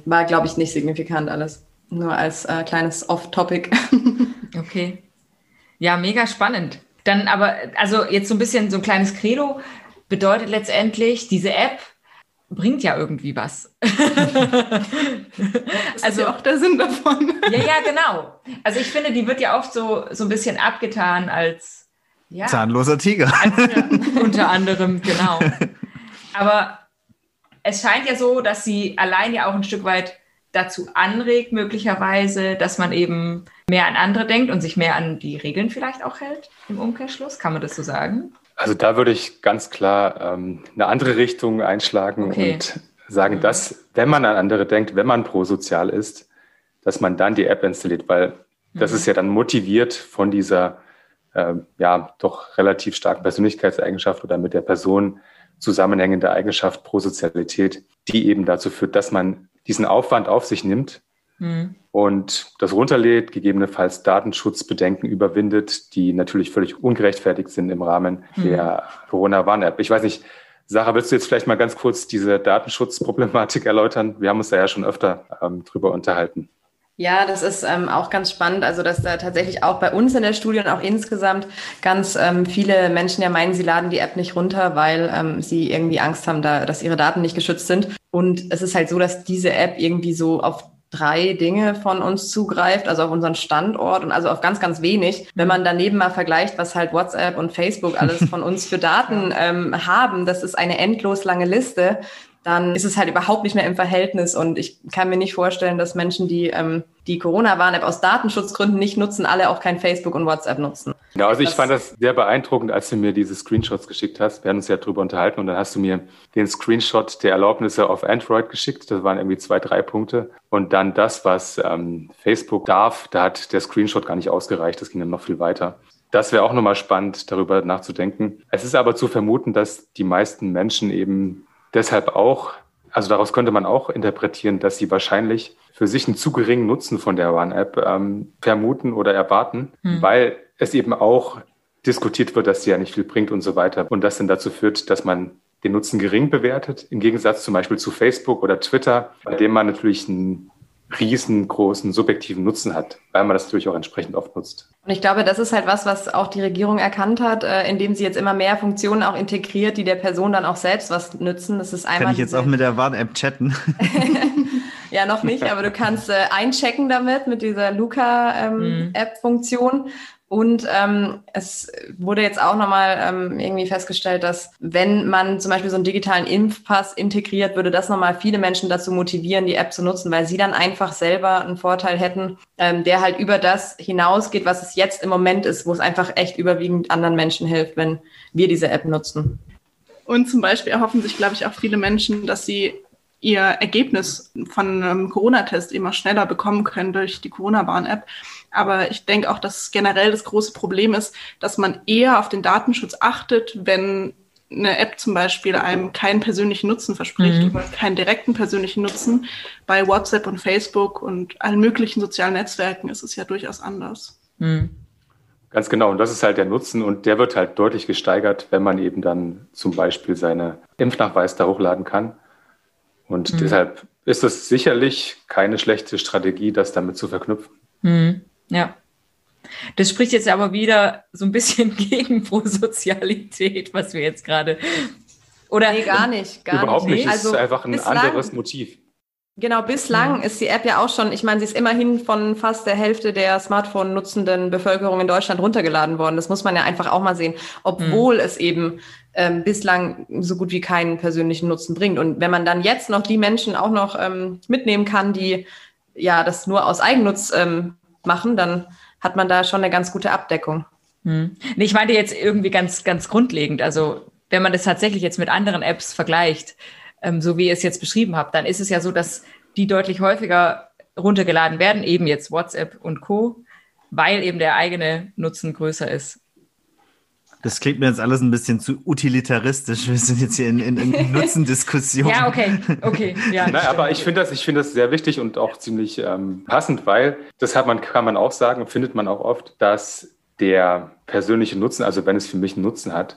war, glaube ich, nicht signifikant alles. Nur als äh, kleines Off-Topic. <laughs> okay. Ja, mega spannend. Dann aber, also jetzt so ein bisschen so ein kleines Credo bedeutet letztendlich, diese App bringt ja irgendwie was. <laughs> <laughs> also ja auch der Sinn davon. <laughs> ja, ja, genau. Also ich finde, die wird ja oft so, so ein bisschen abgetan als ja, zahnloser Tiger. Als, unter anderem, genau. Aber es scheint ja so, dass sie allein ja auch ein Stück weit dazu anregt, möglicherweise, dass man eben mehr an andere denkt und sich mehr an die Regeln vielleicht auch hält im Umkehrschluss. Kann man das so sagen? Also da würde ich ganz klar ähm, eine andere Richtung einschlagen okay. und sagen, dass wenn man an andere denkt, wenn man prosozial ist, dass man dann die App installiert, weil das mhm. ist ja dann motiviert von dieser äh, ja doch relativ starken Persönlichkeitseigenschaft oder mit der Person zusammenhängende Eigenschaft Prosozialität, die eben dazu führt, dass man diesen Aufwand auf sich nimmt mhm. und das runterlädt, gegebenenfalls Datenschutzbedenken überwindet, die natürlich völlig ungerechtfertigt sind im Rahmen mhm. der Corona-Warn-App. Ich weiß nicht, Sarah, willst du jetzt vielleicht mal ganz kurz diese Datenschutzproblematik erläutern? Wir haben uns da ja schon öfter ähm, drüber unterhalten. Ja, das ist ähm, auch ganz spannend. Also, dass da tatsächlich auch bei uns in der Studie und auch insgesamt ganz ähm, viele Menschen ja meinen, sie laden die App nicht runter, weil ähm, sie irgendwie Angst haben, da, dass ihre Daten nicht geschützt sind. Und es ist halt so, dass diese App irgendwie so auf drei Dinge von uns zugreift, also auf unseren Standort und also auf ganz, ganz wenig. Wenn man daneben mal vergleicht, was halt WhatsApp und Facebook alles <laughs> von uns für Daten ähm, haben, das ist eine endlos lange Liste dann ist es halt überhaupt nicht mehr im Verhältnis. Und ich kann mir nicht vorstellen, dass Menschen, die ähm, die Corona-Warn-App aus Datenschutzgründen nicht nutzen, alle auch kein Facebook und WhatsApp nutzen. Ja, also ich das fand das sehr beeindruckend, als du mir diese Screenshots geschickt hast. Wir haben uns ja drüber unterhalten und dann hast du mir den Screenshot der Erlaubnisse auf Android geschickt. Das waren irgendwie zwei, drei Punkte. Und dann das, was ähm, Facebook darf, da hat der Screenshot gar nicht ausgereicht. Das ging dann noch viel weiter. Das wäre auch nochmal spannend, darüber nachzudenken. Es ist aber zu vermuten, dass die meisten Menschen eben deshalb auch, also daraus könnte man auch interpretieren, dass sie wahrscheinlich für sich einen zu geringen Nutzen von der One-App ähm, vermuten oder erwarten, hm. weil es eben auch diskutiert wird, dass sie ja nicht viel bringt und so weiter. Und das dann dazu führt, dass man den Nutzen gering bewertet, im Gegensatz zum Beispiel zu Facebook oder Twitter, bei dem man natürlich einen riesengroßen subjektiven Nutzen hat, weil man das natürlich auch entsprechend oft nutzt. Und ich glaube, das ist halt was, was auch die Regierung erkannt hat, äh, indem sie jetzt immer mehr Funktionen auch integriert, die der Person dann auch selbst was nützen. Das ist einmal. Kann ich jetzt auch mit der Warn-App chatten? <laughs> ja, noch nicht, aber du kannst äh, einchecken damit mit dieser Luca-App-Funktion. Ähm, mhm. Und ähm, es wurde jetzt auch nochmal ähm, irgendwie festgestellt, dass wenn man zum Beispiel so einen digitalen Impfpass integriert, würde das nochmal viele Menschen dazu motivieren, die App zu nutzen, weil sie dann einfach selber einen Vorteil hätten, ähm, der halt über das hinausgeht, was es jetzt im Moment ist, wo es einfach echt überwiegend anderen Menschen hilft, wenn wir diese App nutzen. Und zum Beispiel erhoffen sich, glaube ich, auch viele Menschen, dass sie ihr Ergebnis von einem Corona-Test immer schneller bekommen können durch die Corona-Warn-App. Aber ich denke auch, dass generell das große Problem ist, dass man eher auf den Datenschutz achtet, wenn eine App zum Beispiel einem keinen persönlichen Nutzen verspricht mhm. oder keinen direkten persönlichen Nutzen. Bei WhatsApp und Facebook und allen möglichen sozialen Netzwerken ist es ja durchaus anders. Mhm. Ganz genau. Und das ist halt der Nutzen und der wird halt deutlich gesteigert, wenn man eben dann zum Beispiel seine Impfnachweis da hochladen kann. Und mhm. deshalb ist es sicherlich keine schlechte Strategie, das damit zu verknüpfen. Ja. Das spricht jetzt aber wieder so ein bisschen <laughs> gegen Prosozialität, was wir jetzt gerade. Oder nee, gar nicht. Gar Überhaupt nicht. nicht. Also, es ist einfach ein bislang, anderes Motiv. Genau, bislang mhm. ist die App ja auch schon, ich meine, sie ist immerhin von fast der Hälfte der Smartphone-nutzenden Bevölkerung in Deutschland runtergeladen worden. Das muss man ja einfach auch mal sehen, obwohl mhm. es eben ähm, bislang so gut wie keinen persönlichen Nutzen bringt. Und wenn man dann jetzt noch die Menschen auch noch ähm, mitnehmen kann, die ja das nur aus Eigennutz ähm, machen, dann hat man da schon eine ganz gute Abdeckung. Hm. Ich meinte jetzt irgendwie ganz, ganz grundlegend. Also wenn man das tatsächlich jetzt mit anderen Apps vergleicht, ähm, so wie ihr es jetzt beschrieben habt, dann ist es ja so, dass die deutlich häufiger runtergeladen werden, eben jetzt WhatsApp und Co., weil eben der eigene Nutzen größer ist. Das klingt mir jetzt alles ein bisschen zu utilitaristisch. Wir sind jetzt hier in, in, in <laughs> Nutzendiskussion. ja, okay, okay. Ja, Nein, aber ich finde das, ich das sehr wichtig und auch ziemlich ähm, passend, weil das hat man, kann man auch sagen, findet man auch oft, dass der persönliche Nutzen, also wenn es für mich einen Nutzen hat,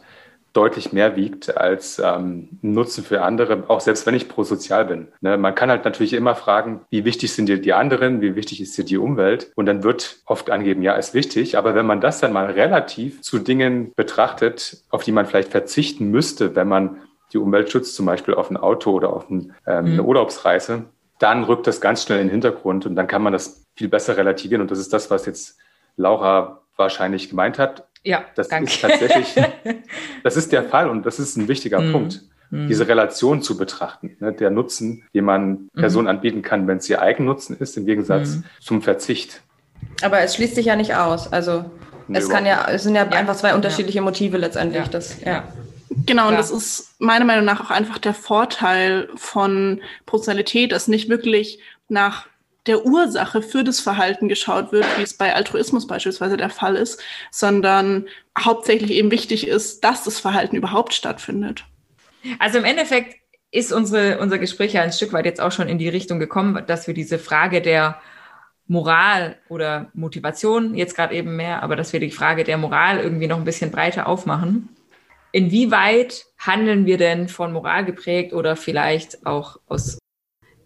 deutlich mehr wiegt als ähm, Nutzen für andere, auch selbst wenn ich prosozial bin. Ne? Man kann halt natürlich immer fragen, wie wichtig sind dir die anderen, wie wichtig ist dir die Umwelt? Und dann wird oft angeben, ja, ist wichtig. Aber wenn man das dann mal relativ zu Dingen betrachtet, auf die man vielleicht verzichten müsste, wenn man die Umwelt schützt, zum Beispiel auf ein Auto oder auf ein, ähm, mhm. eine Urlaubsreise, dann rückt das ganz schnell in den Hintergrund und dann kann man das viel besser relativieren. Und das ist das, was jetzt Laura wahrscheinlich gemeint hat. Ja, das danke. ist tatsächlich, <laughs> das ist der Fall und das ist ein wichtiger mhm. Punkt. mhm. diese Relation zu betrachten. Ne? Der Nutzen, den man mhm. Personen anbieten kann, wenn es ihr Eigennutzen ist, im Gegensatz mhm. zum Verzicht. Aber es schließt sich ja nicht aus. Also nee, es kann ja, es sind ja, ja. einfach zwei unterschiedliche Motive letztendlich. Ja. Das, ja. Genau, und das ist meiner Meinung nach auch einfach der Vorteil von Proportionalität, dass nicht wirklich nach der Ursache für das Verhalten geschaut wird, wie es bei Altruismus beispielsweise der Fall ist, sondern hauptsächlich eben wichtig ist, dass das Verhalten überhaupt stattfindet. Also im Endeffekt ist unsere, unser Gespräch ja ein Stück weit jetzt auch schon in die Richtung gekommen, dass wir diese Frage der Moral oder Motivation jetzt gerade eben mehr, aber dass wir die Frage der Moral irgendwie noch ein bisschen breiter aufmachen. Inwieweit handeln wir denn von Moral geprägt oder vielleicht auch aus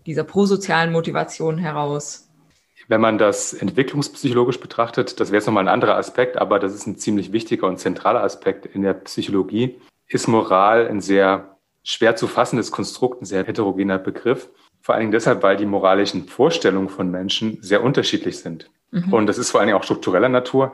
dieser prosozialen Motivation heraus? Wenn man das entwicklungspsychologisch betrachtet, das wäre jetzt nochmal ein anderer Aspekt, aber das ist ein ziemlich wichtiger und zentraler Aspekt in der Psychologie, ist Moral ein sehr schwer zu fassendes Konstrukt, ein sehr heterogener Begriff. Vor allen Dingen deshalb, weil die moralischen Vorstellungen von Menschen sehr unterschiedlich sind. Mhm. Und das ist vor allen Dingen auch struktureller Natur,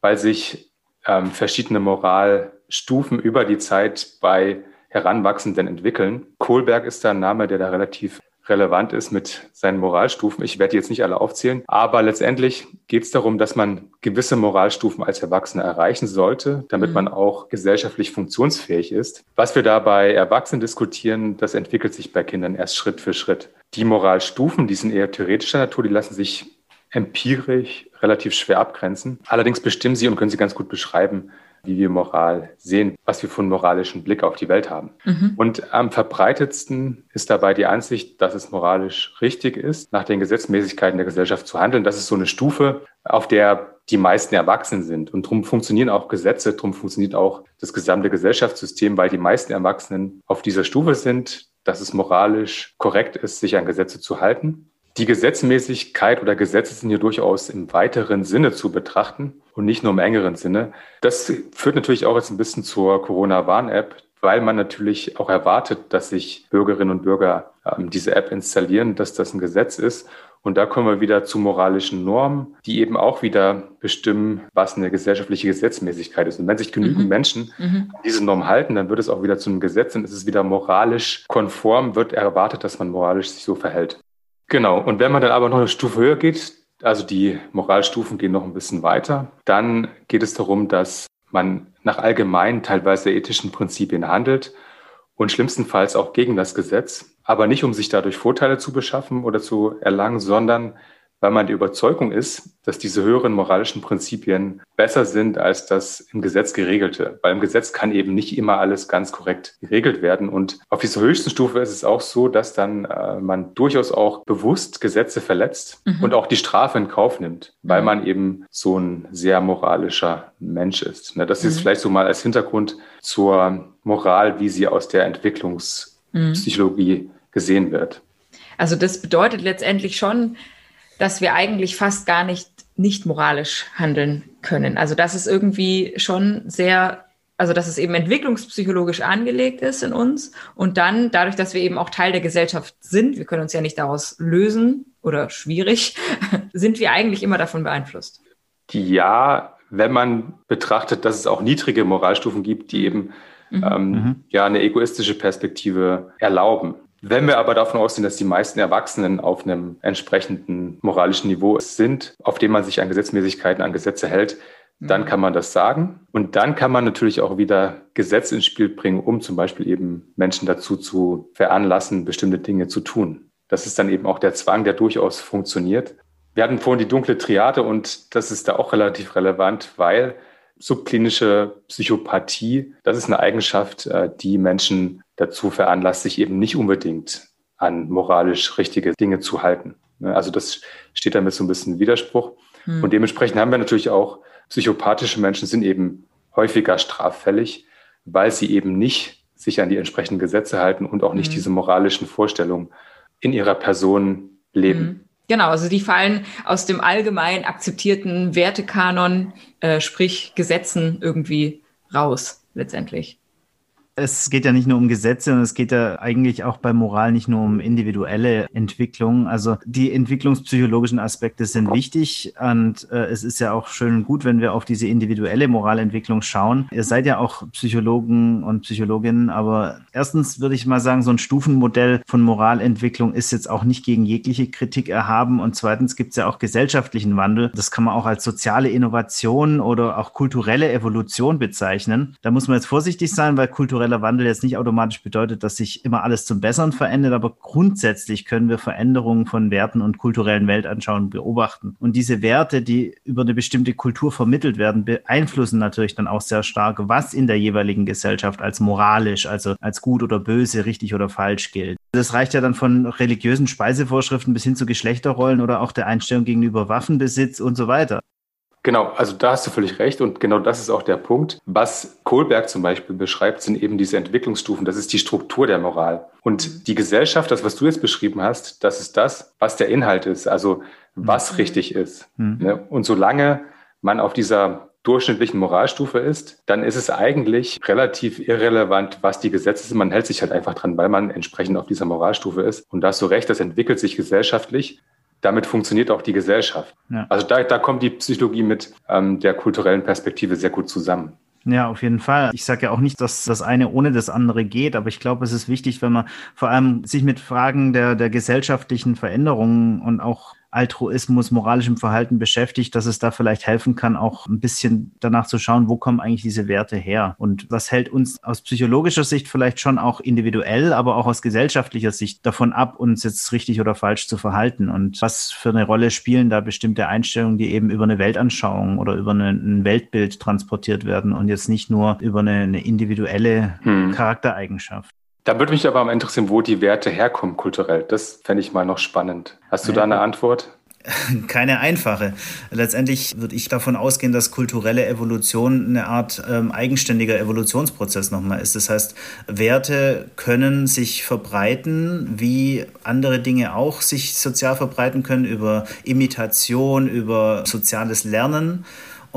weil sich ähm, verschiedene Moralstufen über die Zeit bei Heranwachsenden entwickeln. Kohlberg ist da ein Name, der da relativ relevant ist mit seinen Moralstufen. Ich werde die jetzt nicht alle aufzählen, aber letztendlich geht es darum, dass man gewisse Moralstufen als Erwachsener erreichen sollte, damit mhm. man auch gesellschaftlich funktionsfähig ist. Was wir da bei Erwachsenen diskutieren, das entwickelt sich bei Kindern erst Schritt für Schritt. Die Moralstufen, die sind eher theoretischer Natur, die lassen sich empirisch relativ schwer abgrenzen. Allerdings bestimmen sie und können sie ganz gut beschreiben, wie wir Moral sehen, was wir von moralischem Blick auf die Welt haben. Mhm. Und am verbreitetsten ist dabei die Ansicht, dass es moralisch richtig ist, nach den Gesetzmäßigkeiten der Gesellschaft zu handeln. Das ist so eine Stufe, auf der die meisten erwachsen sind. Und darum funktionieren auch Gesetze, darum funktioniert auch das gesamte Gesellschaftssystem, weil die meisten Erwachsenen auf dieser Stufe sind, dass es moralisch korrekt ist, sich an Gesetze zu halten. Die Gesetzmäßigkeit oder Gesetze sind hier durchaus im weiteren Sinne zu betrachten und nicht nur im engeren Sinne. Das führt natürlich auch jetzt ein bisschen zur Corona-Warn-App, weil man natürlich auch erwartet, dass sich Bürgerinnen und Bürger ähm, diese App installieren, dass das ein Gesetz ist. Und da kommen wir wieder zu moralischen Normen, die eben auch wieder bestimmen, was eine gesellschaftliche Gesetzmäßigkeit ist. Und wenn sich genügend mhm. Menschen mhm. an diese Norm halten, dann wird es auch wieder zu einem Gesetz und es ist wieder moralisch konform, wird erwartet, dass man moralisch sich so verhält. Genau. Und wenn man dann aber noch eine Stufe höher geht, also die Moralstufen gehen noch ein bisschen weiter, dann geht es darum, dass man nach allgemeinen, teilweise ethischen Prinzipien handelt und schlimmstenfalls auch gegen das Gesetz, aber nicht um sich dadurch Vorteile zu beschaffen oder zu erlangen, sondern weil man die Überzeugung ist, dass diese höheren moralischen Prinzipien besser sind als das im Gesetz geregelte. Weil im Gesetz kann eben nicht immer alles ganz korrekt geregelt werden. Und auf dieser höchsten Stufe ist es auch so, dass dann äh, man durchaus auch bewusst Gesetze verletzt mhm. und auch die Strafe in Kauf nimmt, weil mhm. man eben so ein sehr moralischer Mensch ist. Ne, das ist mhm. vielleicht so mal als Hintergrund zur Moral, wie sie aus der Entwicklungspsychologie mhm. gesehen wird. Also das bedeutet letztendlich schon, dass wir eigentlich fast gar nicht nicht moralisch handeln können. Also dass es irgendwie schon sehr, also dass es eben entwicklungspsychologisch angelegt ist in uns und dann dadurch, dass wir eben auch Teil der Gesellschaft sind, wir können uns ja nicht daraus lösen oder schwierig, <laughs> sind wir eigentlich immer davon beeinflusst. Ja, wenn man betrachtet, dass es auch niedrige Moralstufen gibt, die eben mhm. Ähm, mhm. ja eine egoistische Perspektive erlauben. Wenn wir aber davon ausgehen, dass die meisten Erwachsenen auf einem entsprechenden moralischen Niveau sind, auf dem man sich an Gesetzmäßigkeiten, an Gesetze hält, dann mhm. kann man das sagen. Und dann kann man natürlich auch wieder Gesetze ins Spiel bringen, um zum Beispiel eben Menschen dazu zu veranlassen, bestimmte Dinge zu tun. Das ist dann eben auch der Zwang, der durchaus funktioniert. Wir hatten vorhin die dunkle Triade und das ist da auch relativ relevant, weil subklinische Psychopathie, das ist eine Eigenschaft, äh, die Menschen dazu veranlasst, sich eben nicht unbedingt an moralisch richtige Dinge zu halten. Ne, also das steht damit so ein bisschen Widerspruch. Hm. Und dementsprechend haben wir natürlich auch psychopathische Menschen sind eben häufiger straffällig, weil sie eben nicht sich an die entsprechenden Gesetze halten und auch nicht hm. diese moralischen Vorstellungen in ihrer Person leben. Hm. Genau, also die fallen aus dem allgemein akzeptierten Wertekanon, äh, sprich Gesetzen irgendwie raus letztendlich. Es geht ja nicht nur um Gesetze und es geht ja eigentlich auch bei Moral nicht nur um individuelle Entwicklung. Also die entwicklungspsychologischen Aspekte sind wichtig und äh, es ist ja auch schön und gut, wenn wir auf diese individuelle Moralentwicklung schauen. Ihr seid ja auch Psychologen und Psychologinnen, aber erstens würde ich mal sagen, so ein Stufenmodell von Moralentwicklung ist jetzt auch nicht gegen jegliche Kritik erhaben und zweitens gibt es ja auch gesellschaftlichen Wandel. Das kann man auch als soziale Innovation oder auch kulturelle Evolution bezeichnen. Da muss man jetzt vorsichtig sein, weil kultureller Wandel jetzt nicht automatisch bedeutet, dass sich immer alles zum Besseren verändert, aber grundsätzlich können wir Veränderungen von Werten und kulturellen Weltanschauungen beobachten. Und diese Werte, die über eine bestimmte Kultur vermittelt werden, beeinflussen natürlich dann auch sehr stark, was in der jeweiligen Gesellschaft als moralisch, also als gut oder böse, richtig oder falsch gilt. Das reicht ja dann von religiösen Speisevorschriften bis hin zu Geschlechterrollen oder auch der Einstellung gegenüber Waffenbesitz und so weiter. Genau, also da hast du völlig recht und genau das ist auch der Punkt. Was Kohlberg zum Beispiel beschreibt, sind eben diese Entwicklungsstufen. Das ist die Struktur der Moral. Und die Gesellschaft, das, was du jetzt beschrieben hast, das ist das, was der Inhalt ist, also was mhm. richtig ist. Mhm. Und solange man auf dieser durchschnittlichen Moralstufe ist, dann ist es eigentlich relativ irrelevant, was die Gesetze sind. Man hält sich halt einfach dran, weil man entsprechend auf dieser Moralstufe ist. Und da hast du recht, das entwickelt sich gesellschaftlich damit funktioniert auch die Gesellschaft. Ja. Also da, da kommt die Psychologie mit ähm, der kulturellen Perspektive sehr gut zusammen. Ja, auf jeden Fall. Ich sage ja auch nicht, dass das eine ohne das andere geht, aber ich glaube, es ist wichtig, wenn man vor allem sich mit Fragen der, der gesellschaftlichen Veränderungen und auch Altruismus, moralischem Verhalten beschäftigt, dass es da vielleicht helfen kann, auch ein bisschen danach zu schauen, wo kommen eigentlich diese Werte her und was hält uns aus psychologischer Sicht vielleicht schon auch individuell, aber auch aus gesellschaftlicher Sicht davon ab, uns jetzt richtig oder falsch zu verhalten und was für eine Rolle spielen da bestimmte Einstellungen, die eben über eine Weltanschauung oder über eine, ein Weltbild transportiert werden und jetzt nicht nur über eine, eine individuelle hm. Charaktereigenschaft. Da würde mich aber mal interessieren, wo die Werte herkommen kulturell. Das fände ich mal noch spannend. Hast du ja. da eine Antwort? <laughs> Keine einfache. Letztendlich würde ich davon ausgehen, dass kulturelle Evolution eine Art ähm, eigenständiger Evolutionsprozess nochmal ist. Das heißt, Werte können sich verbreiten, wie andere Dinge auch sich sozial verbreiten können, über Imitation, über soziales Lernen.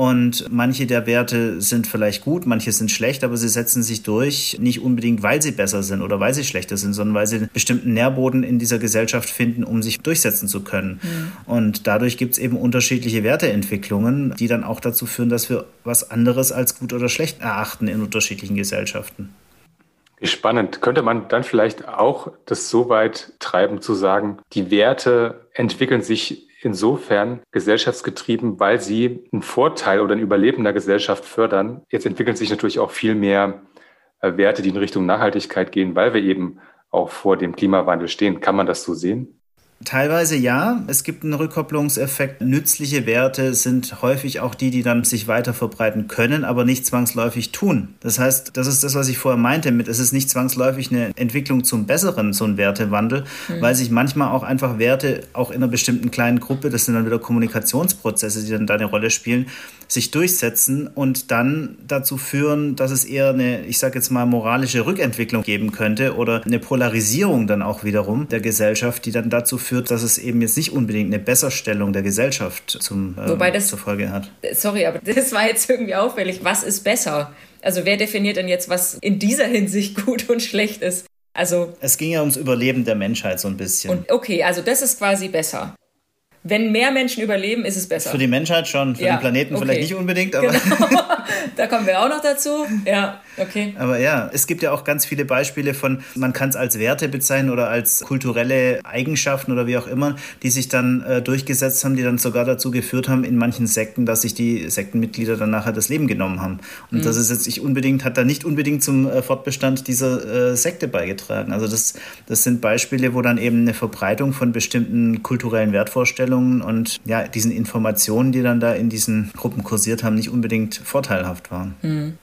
Und manche der Werte sind vielleicht gut, manche sind schlecht, aber sie setzen sich durch, nicht unbedingt, weil sie besser sind oder weil sie schlechter sind, sondern weil sie einen bestimmten Nährboden in dieser Gesellschaft finden, um sich durchsetzen zu können. Mhm. Und dadurch gibt es eben unterschiedliche Werteentwicklungen, die dann auch dazu führen, dass wir was anderes als gut oder schlecht erachten in unterschiedlichen Gesellschaften. Spannend. Könnte man dann vielleicht auch das so weit treiben zu sagen, die Werte entwickeln sich insofern gesellschaftsgetrieben, weil sie einen Vorteil oder ein Überleben der Gesellschaft fördern. Jetzt entwickeln sich natürlich auch viel mehr äh, Werte, die in Richtung Nachhaltigkeit gehen, weil wir eben auch vor dem Klimawandel stehen. Kann man das so sehen? Teilweise ja. Es gibt einen Rückkopplungseffekt. Nützliche Werte sind häufig auch die, die dann sich weiter verbreiten können, aber nicht zwangsläufig tun. Das heißt, das ist das, was ich vorher meinte mit, es ist nicht zwangsläufig eine Entwicklung zum Besseren, so ein Wertewandel, mhm. weil sich manchmal auch einfach Werte auch in einer bestimmten kleinen Gruppe, das sind dann wieder Kommunikationsprozesse, die dann da eine Rolle spielen, sich durchsetzen und dann dazu führen, dass es eher eine, ich sage jetzt mal, moralische Rückentwicklung geben könnte oder eine Polarisierung dann auch wiederum der Gesellschaft, die dann dazu führt, dass es eben jetzt nicht unbedingt eine Besserstellung der Gesellschaft zum, ähm, Wobei das, zur Folge hat. Sorry, aber <laughs> das war jetzt irgendwie auffällig. Was ist besser? Also wer definiert denn jetzt, was in dieser Hinsicht <laughs> gut und schlecht ist? Also es ging ja ums Überleben der Menschheit so ein bisschen. Und okay, also das ist quasi besser wenn mehr Menschen überleben, ist es besser. Für die Menschheit schon, für ja, den Planeten okay. vielleicht nicht unbedingt, aber. Genau. <laughs> da kommen wir auch noch dazu. Ja, okay. Aber ja, es gibt ja auch ganz viele Beispiele von, man kann es als Werte bezeichnen oder als kulturelle Eigenschaften oder wie auch immer, die sich dann äh, durchgesetzt haben, die dann sogar dazu geführt haben in manchen Sekten, dass sich die Sektenmitglieder dann nachher das Leben genommen haben. Und mhm. das ist jetzt nicht unbedingt, hat da nicht unbedingt zum äh, Fortbestand dieser äh, Sekte beigetragen. Also das, das sind Beispiele, wo dann eben eine Verbreitung von bestimmten kulturellen Wertvorstellungen und ja, diesen Informationen, die dann da in diesen Gruppen kursiert haben, nicht unbedingt vorteilhaft waren. Mhm.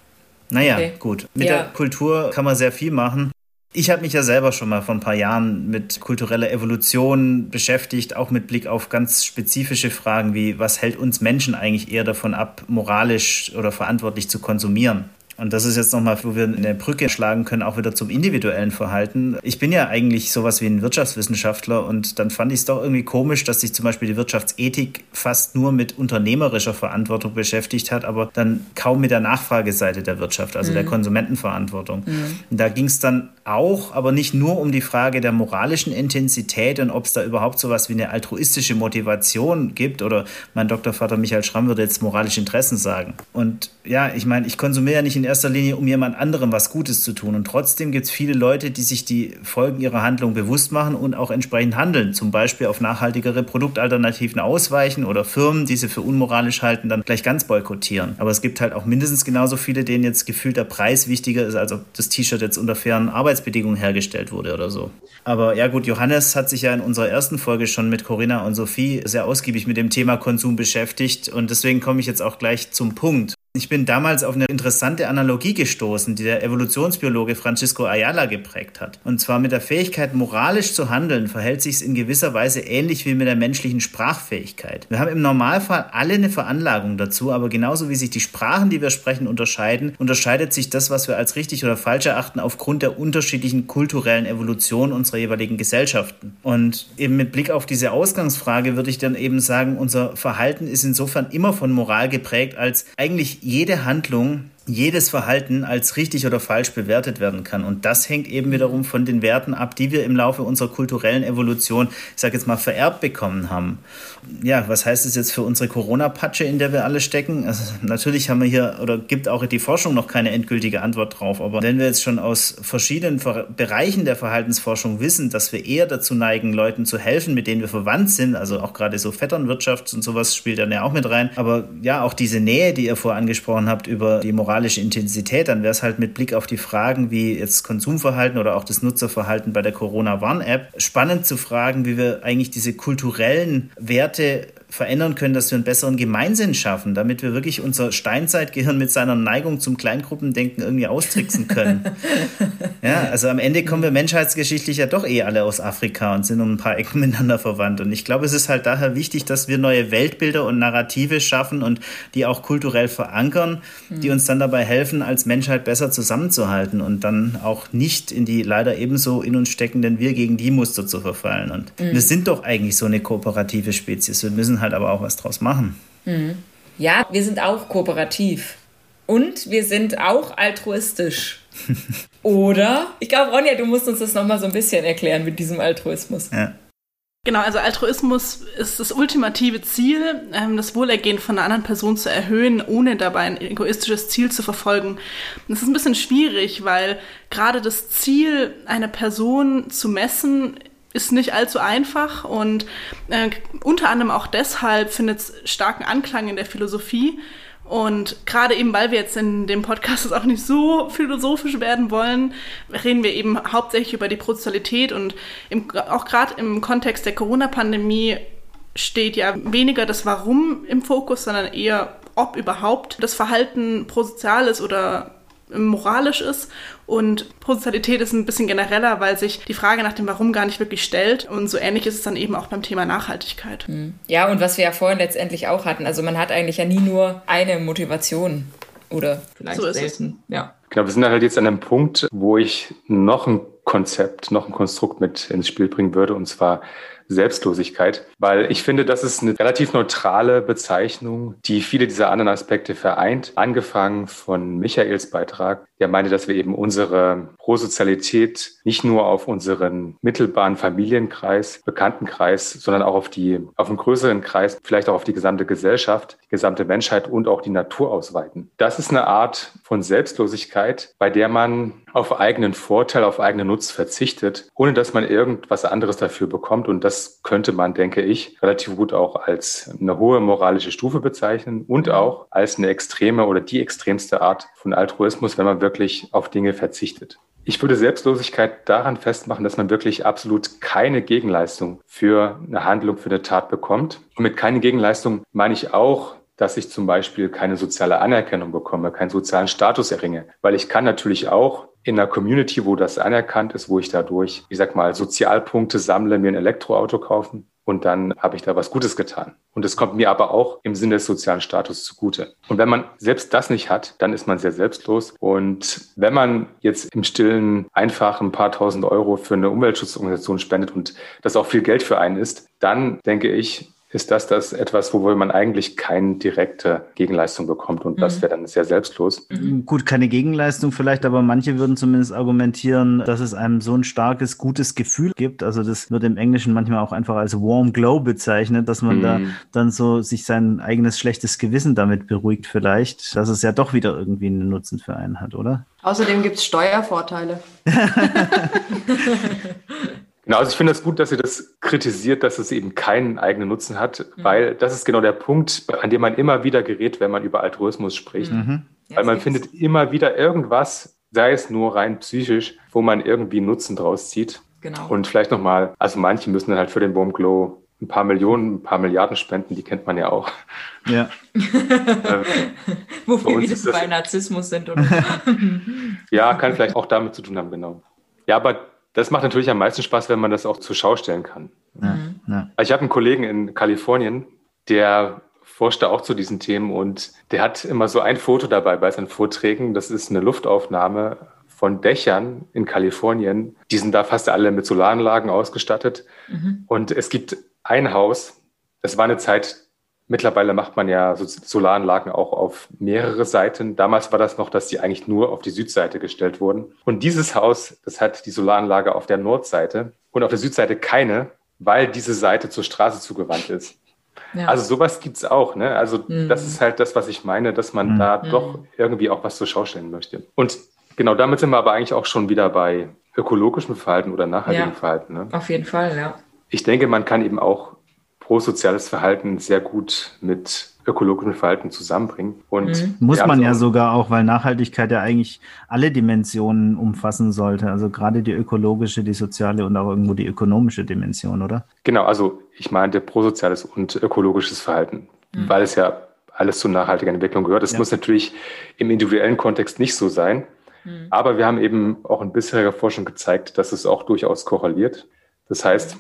Naja, okay. gut. Mit ja. der Kultur kann man sehr viel machen. Ich habe mich ja selber schon mal vor ein paar Jahren mit kultureller Evolution beschäftigt, auch mit Blick auf ganz spezifische Fragen wie, was hält uns Menschen eigentlich eher davon ab, moralisch oder verantwortlich zu konsumieren? Und das ist jetzt nochmal, wo wir eine Brücke schlagen können, auch wieder zum individuellen Verhalten. Ich bin ja eigentlich sowas wie ein Wirtschaftswissenschaftler und dann fand ich es doch irgendwie komisch, dass sich zum Beispiel die Wirtschaftsethik fast nur mit unternehmerischer Verantwortung beschäftigt hat, aber dann kaum mit der Nachfrageseite der Wirtschaft, also mhm. der Konsumentenverantwortung. Mhm. Und da ging es dann auch, aber nicht nur um die Frage der moralischen Intensität und ob es da überhaupt sowas wie eine altruistische Motivation gibt oder mein Doktorvater Michael Schramm würde jetzt moralische Interessen sagen. Und ja, ich meine, ich konsumiere ja nicht in erster Linie, um jemand anderem was Gutes zu tun. Und trotzdem gibt es viele Leute, die sich die Folgen ihrer Handlung bewusst machen und auch entsprechend handeln. Zum Beispiel auf nachhaltigere Produktalternativen ausweichen oder Firmen, die sie für unmoralisch halten, dann gleich ganz boykottieren. Aber es gibt halt auch mindestens genauso viele, denen jetzt gefühlt der Preis wichtiger ist, als ob das T-Shirt jetzt unter fairen Arbeitsbedingungen hergestellt wurde oder so. Aber ja gut, Johannes hat sich ja in unserer ersten Folge schon mit Corinna und Sophie sehr ausgiebig mit dem Thema Konsum beschäftigt und deswegen komme ich jetzt auch gleich zum Punkt. Ich bin damals auf eine interessante Analogie gestoßen, die der Evolutionsbiologe Francisco Ayala geprägt hat. Und zwar mit der Fähigkeit, moralisch zu handeln, verhält sich es in gewisser Weise ähnlich wie mit der menschlichen Sprachfähigkeit. Wir haben im Normalfall alle eine Veranlagung dazu, aber genauso wie sich die Sprachen, die wir sprechen, unterscheiden, unterscheidet sich das, was wir als richtig oder falsch erachten, aufgrund der unterschiedlichen kulturellen Evolution unserer jeweiligen Gesellschaften. Und eben mit Blick auf diese Ausgangsfrage würde ich dann eben sagen, unser Verhalten ist insofern immer von Moral geprägt, als eigentlich jede Handlung jedes Verhalten als richtig oder falsch bewertet werden kann. Und das hängt eben wiederum von den Werten ab, die wir im Laufe unserer kulturellen Evolution, ich sage jetzt mal, vererbt bekommen haben. Ja, was heißt es jetzt für unsere Corona-Patsche, in der wir alle stecken? Also natürlich haben wir hier oder gibt auch die Forschung noch keine endgültige Antwort drauf. Aber wenn wir jetzt schon aus verschiedenen Bereichen der Verhaltensforschung wissen, dass wir eher dazu neigen, Leuten zu helfen, mit denen wir verwandt sind, also auch gerade so Vetternwirtschaft und sowas spielt dann ja auch mit rein. Aber ja, auch diese Nähe, die ihr vorher angesprochen habt über die Moral moralische Intensität, dann wäre es halt mit Blick auf die Fragen wie jetzt Konsumverhalten oder auch das Nutzerverhalten bei der Corona-Warn-App spannend zu fragen, wie wir eigentlich diese kulturellen Werte verändern können, dass wir einen besseren Gemeinsinn schaffen, damit wir wirklich unser Steinzeitgehirn mit seiner Neigung zum Kleingruppendenken irgendwie austricksen können. <laughs> ja, also am Ende kommen wir menschheitsgeschichtlich ja doch eh alle aus Afrika und sind um ein paar Ecken <laughs> miteinander verwandt. Und ich glaube, es ist halt daher wichtig, dass wir neue Weltbilder und Narrative schaffen und die auch kulturell verankern, die hm. uns dann dabei helfen, als Menschheit besser zusammenzuhalten und dann auch nicht in die leider ebenso in uns steckenden Wir gegen die Muster zu verfallen. Und mhm. wir sind doch eigentlich so eine kooperative Spezies. Wir müssen halt aber auch was draus machen. Mhm. Ja, wir sind auch kooperativ. Und wir sind auch altruistisch. <laughs> Oder? Ich glaube, Ronja, du musst uns das nochmal so ein bisschen erklären mit diesem Altruismus. Ja. Genau, also Altruismus ist das ultimative Ziel, ähm, das Wohlergehen von einer anderen Person zu erhöhen, ohne dabei ein egoistisches Ziel zu verfolgen. Das ist ein bisschen schwierig, weil gerade das Ziel einer Person zu messen ist nicht allzu einfach und äh, unter anderem auch deshalb findet es starken Anklang in der Philosophie. Und gerade eben, weil wir jetzt in dem Podcast auch nicht so philosophisch werden wollen, reden wir eben hauptsächlich über die Prozessalität und im, auch gerade im Kontext der Corona-Pandemie steht ja weniger das Warum im Fokus, sondern eher ob überhaupt das Verhalten prosozial ist oder moralisch ist. Und Positivität ist ein bisschen genereller, weil sich die Frage nach dem Warum gar nicht wirklich stellt. Und so ähnlich ist es dann eben auch beim Thema Nachhaltigkeit. Hm. Ja, und was wir ja vorhin letztendlich auch hatten. Also man hat eigentlich ja nie nur eine Motivation oder vielleicht so selten. Es. Ja. Genau, wir sind halt jetzt an einem Punkt, wo ich noch ein Konzept, noch ein Konstrukt mit ins Spiel bringen würde, und zwar Selbstlosigkeit, weil ich finde, das ist eine relativ neutrale Bezeichnung, die viele dieser anderen Aspekte vereint. Angefangen von Michaels Beitrag, der meinte, dass wir eben unsere Prosozialität nicht nur auf unseren mittelbaren Familienkreis, Bekanntenkreis, sondern auch auf die, auf einen größeren Kreis, vielleicht auch auf die gesamte Gesellschaft, die gesamte Menschheit und auch die Natur ausweiten. Das ist eine Art von Selbstlosigkeit, bei der man auf eigenen Vorteil, auf eigenen Nutz verzichtet, ohne dass man irgendwas anderes dafür bekommt. Und das könnte man, denke ich, relativ gut auch als eine hohe moralische Stufe bezeichnen und auch als eine extreme oder die extremste Art von Altruismus, wenn man wirklich auf Dinge verzichtet. Ich würde Selbstlosigkeit daran festmachen, dass man wirklich absolut keine Gegenleistung für eine Handlung, für eine Tat bekommt. Und mit keine Gegenleistung meine ich auch, dass ich zum Beispiel keine soziale Anerkennung bekomme, keinen sozialen Status erringe. Weil ich kann natürlich auch in einer Community, wo das anerkannt ist, wo ich dadurch, ich sag mal, Sozialpunkte sammle, mir ein Elektroauto kaufen und dann habe ich da was Gutes getan. Und es kommt mir aber auch im Sinne des sozialen Status zugute. Und wenn man selbst das nicht hat, dann ist man sehr selbstlos. Und wenn man jetzt im Stillen einfach ein paar tausend Euro für eine Umweltschutzorganisation spendet und das auch viel Geld für einen ist, dann denke ich, ist das das etwas, wo man eigentlich keine direkte Gegenleistung bekommt und mhm. das wäre dann sehr selbstlos. Mhm. Gut, keine Gegenleistung vielleicht, aber manche würden zumindest argumentieren, dass es einem so ein starkes, gutes Gefühl gibt. Also das wird im Englischen manchmal auch einfach als Warm Glow bezeichnet, dass man mhm. da dann so sich sein eigenes schlechtes Gewissen damit beruhigt vielleicht, dass es ja doch wieder irgendwie einen Nutzen für einen hat, oder? Außerdem gibt es Steuervorteile. <laughs> Genau, also ich finde es das gut, dass ihr das kritisiert, dass es eben keinen eigenen Nutzen hat, mhm. weil das ist genau der Punkt, an dem man immer wieder gerät, wenn man über Altruismus spricht. Mhm. Weil man findet immer wieder irgendwas, sei es nur rein psychisch, wo man irgendwie Nutzen draus zieht. Genau. Und vielleicht nochmal, also manche müssen dann halt für den Bombglow ein paar Millionen, ein paar Milliarden spenden, die kennt man ja auch. Ja. <laughs> Wofür wir das bei Narzissmus sind. Oder? <laughs> ja, kann vielleicht auch damit zu tun haben, genau. Ja, aber das macht natürlich am meisten Spaß, wenn man das auch zur Schau stellen kann. Ja, ja. Ich habe einen Kollegen in Kalifornien, der forschte auch zu diesen Themen und der hat immer so ein Foto dabei bei seinen Vorträgen. Das ist eine Luftaufnahme von Dächern in Kalifornien. Die sind da fast alle mit Solaranlagen ausgestattet. Mhm. Und es gibt ein Haus, das war eine Zeit, Mittlerweile macht man ja so Solaranlagen auch auf mehrere Seiten. Damals war das noch, dass die eigentlich nur auf die Südseite gestellt wurden. Und dieses Haus, das hat die Solaranlage auf der Nordseite und auf der Südseite keine, weil diese Seite zur Straße zugewandt ist. Ja. Also sowas gibt's auch. Ne? Also mhm. das ist halt das, was ich meine, dass man mhm. da doch irgendwie auch was zur Schau stellen möchte. Und genau damit sind wir aber eigentlich auch schon wieder bei ökologischem Verhalten oder nachhaltigem ja, Verhalten. Ne? Auf jeden Fall, ja. Ich denke, man kann eben auch prosoziales Verhalten sehr gut mit ökologischem Verhalten zusammenbringen. Und mhm. Muss man ja sogar auch, weil Nachhaltigkeit ja eigentlich alle Dimensionen umfassen sollte. Also gerade die ökologische, die soziale und auch irgendwo die ökonomische Dimension, oder? Genau, also ich meinte prosoziales und ökologisches Verhalten, mhm. weil es ja alles zur nachhaltigen Entwicklung gehört. Es ja. muss natürlich im individuellen Kontext nicht so sein. Mhm. Aber wir haben eben auch in bisheriger Forschung gezeigt, dass es auch durchaus korreliert. Das heißt,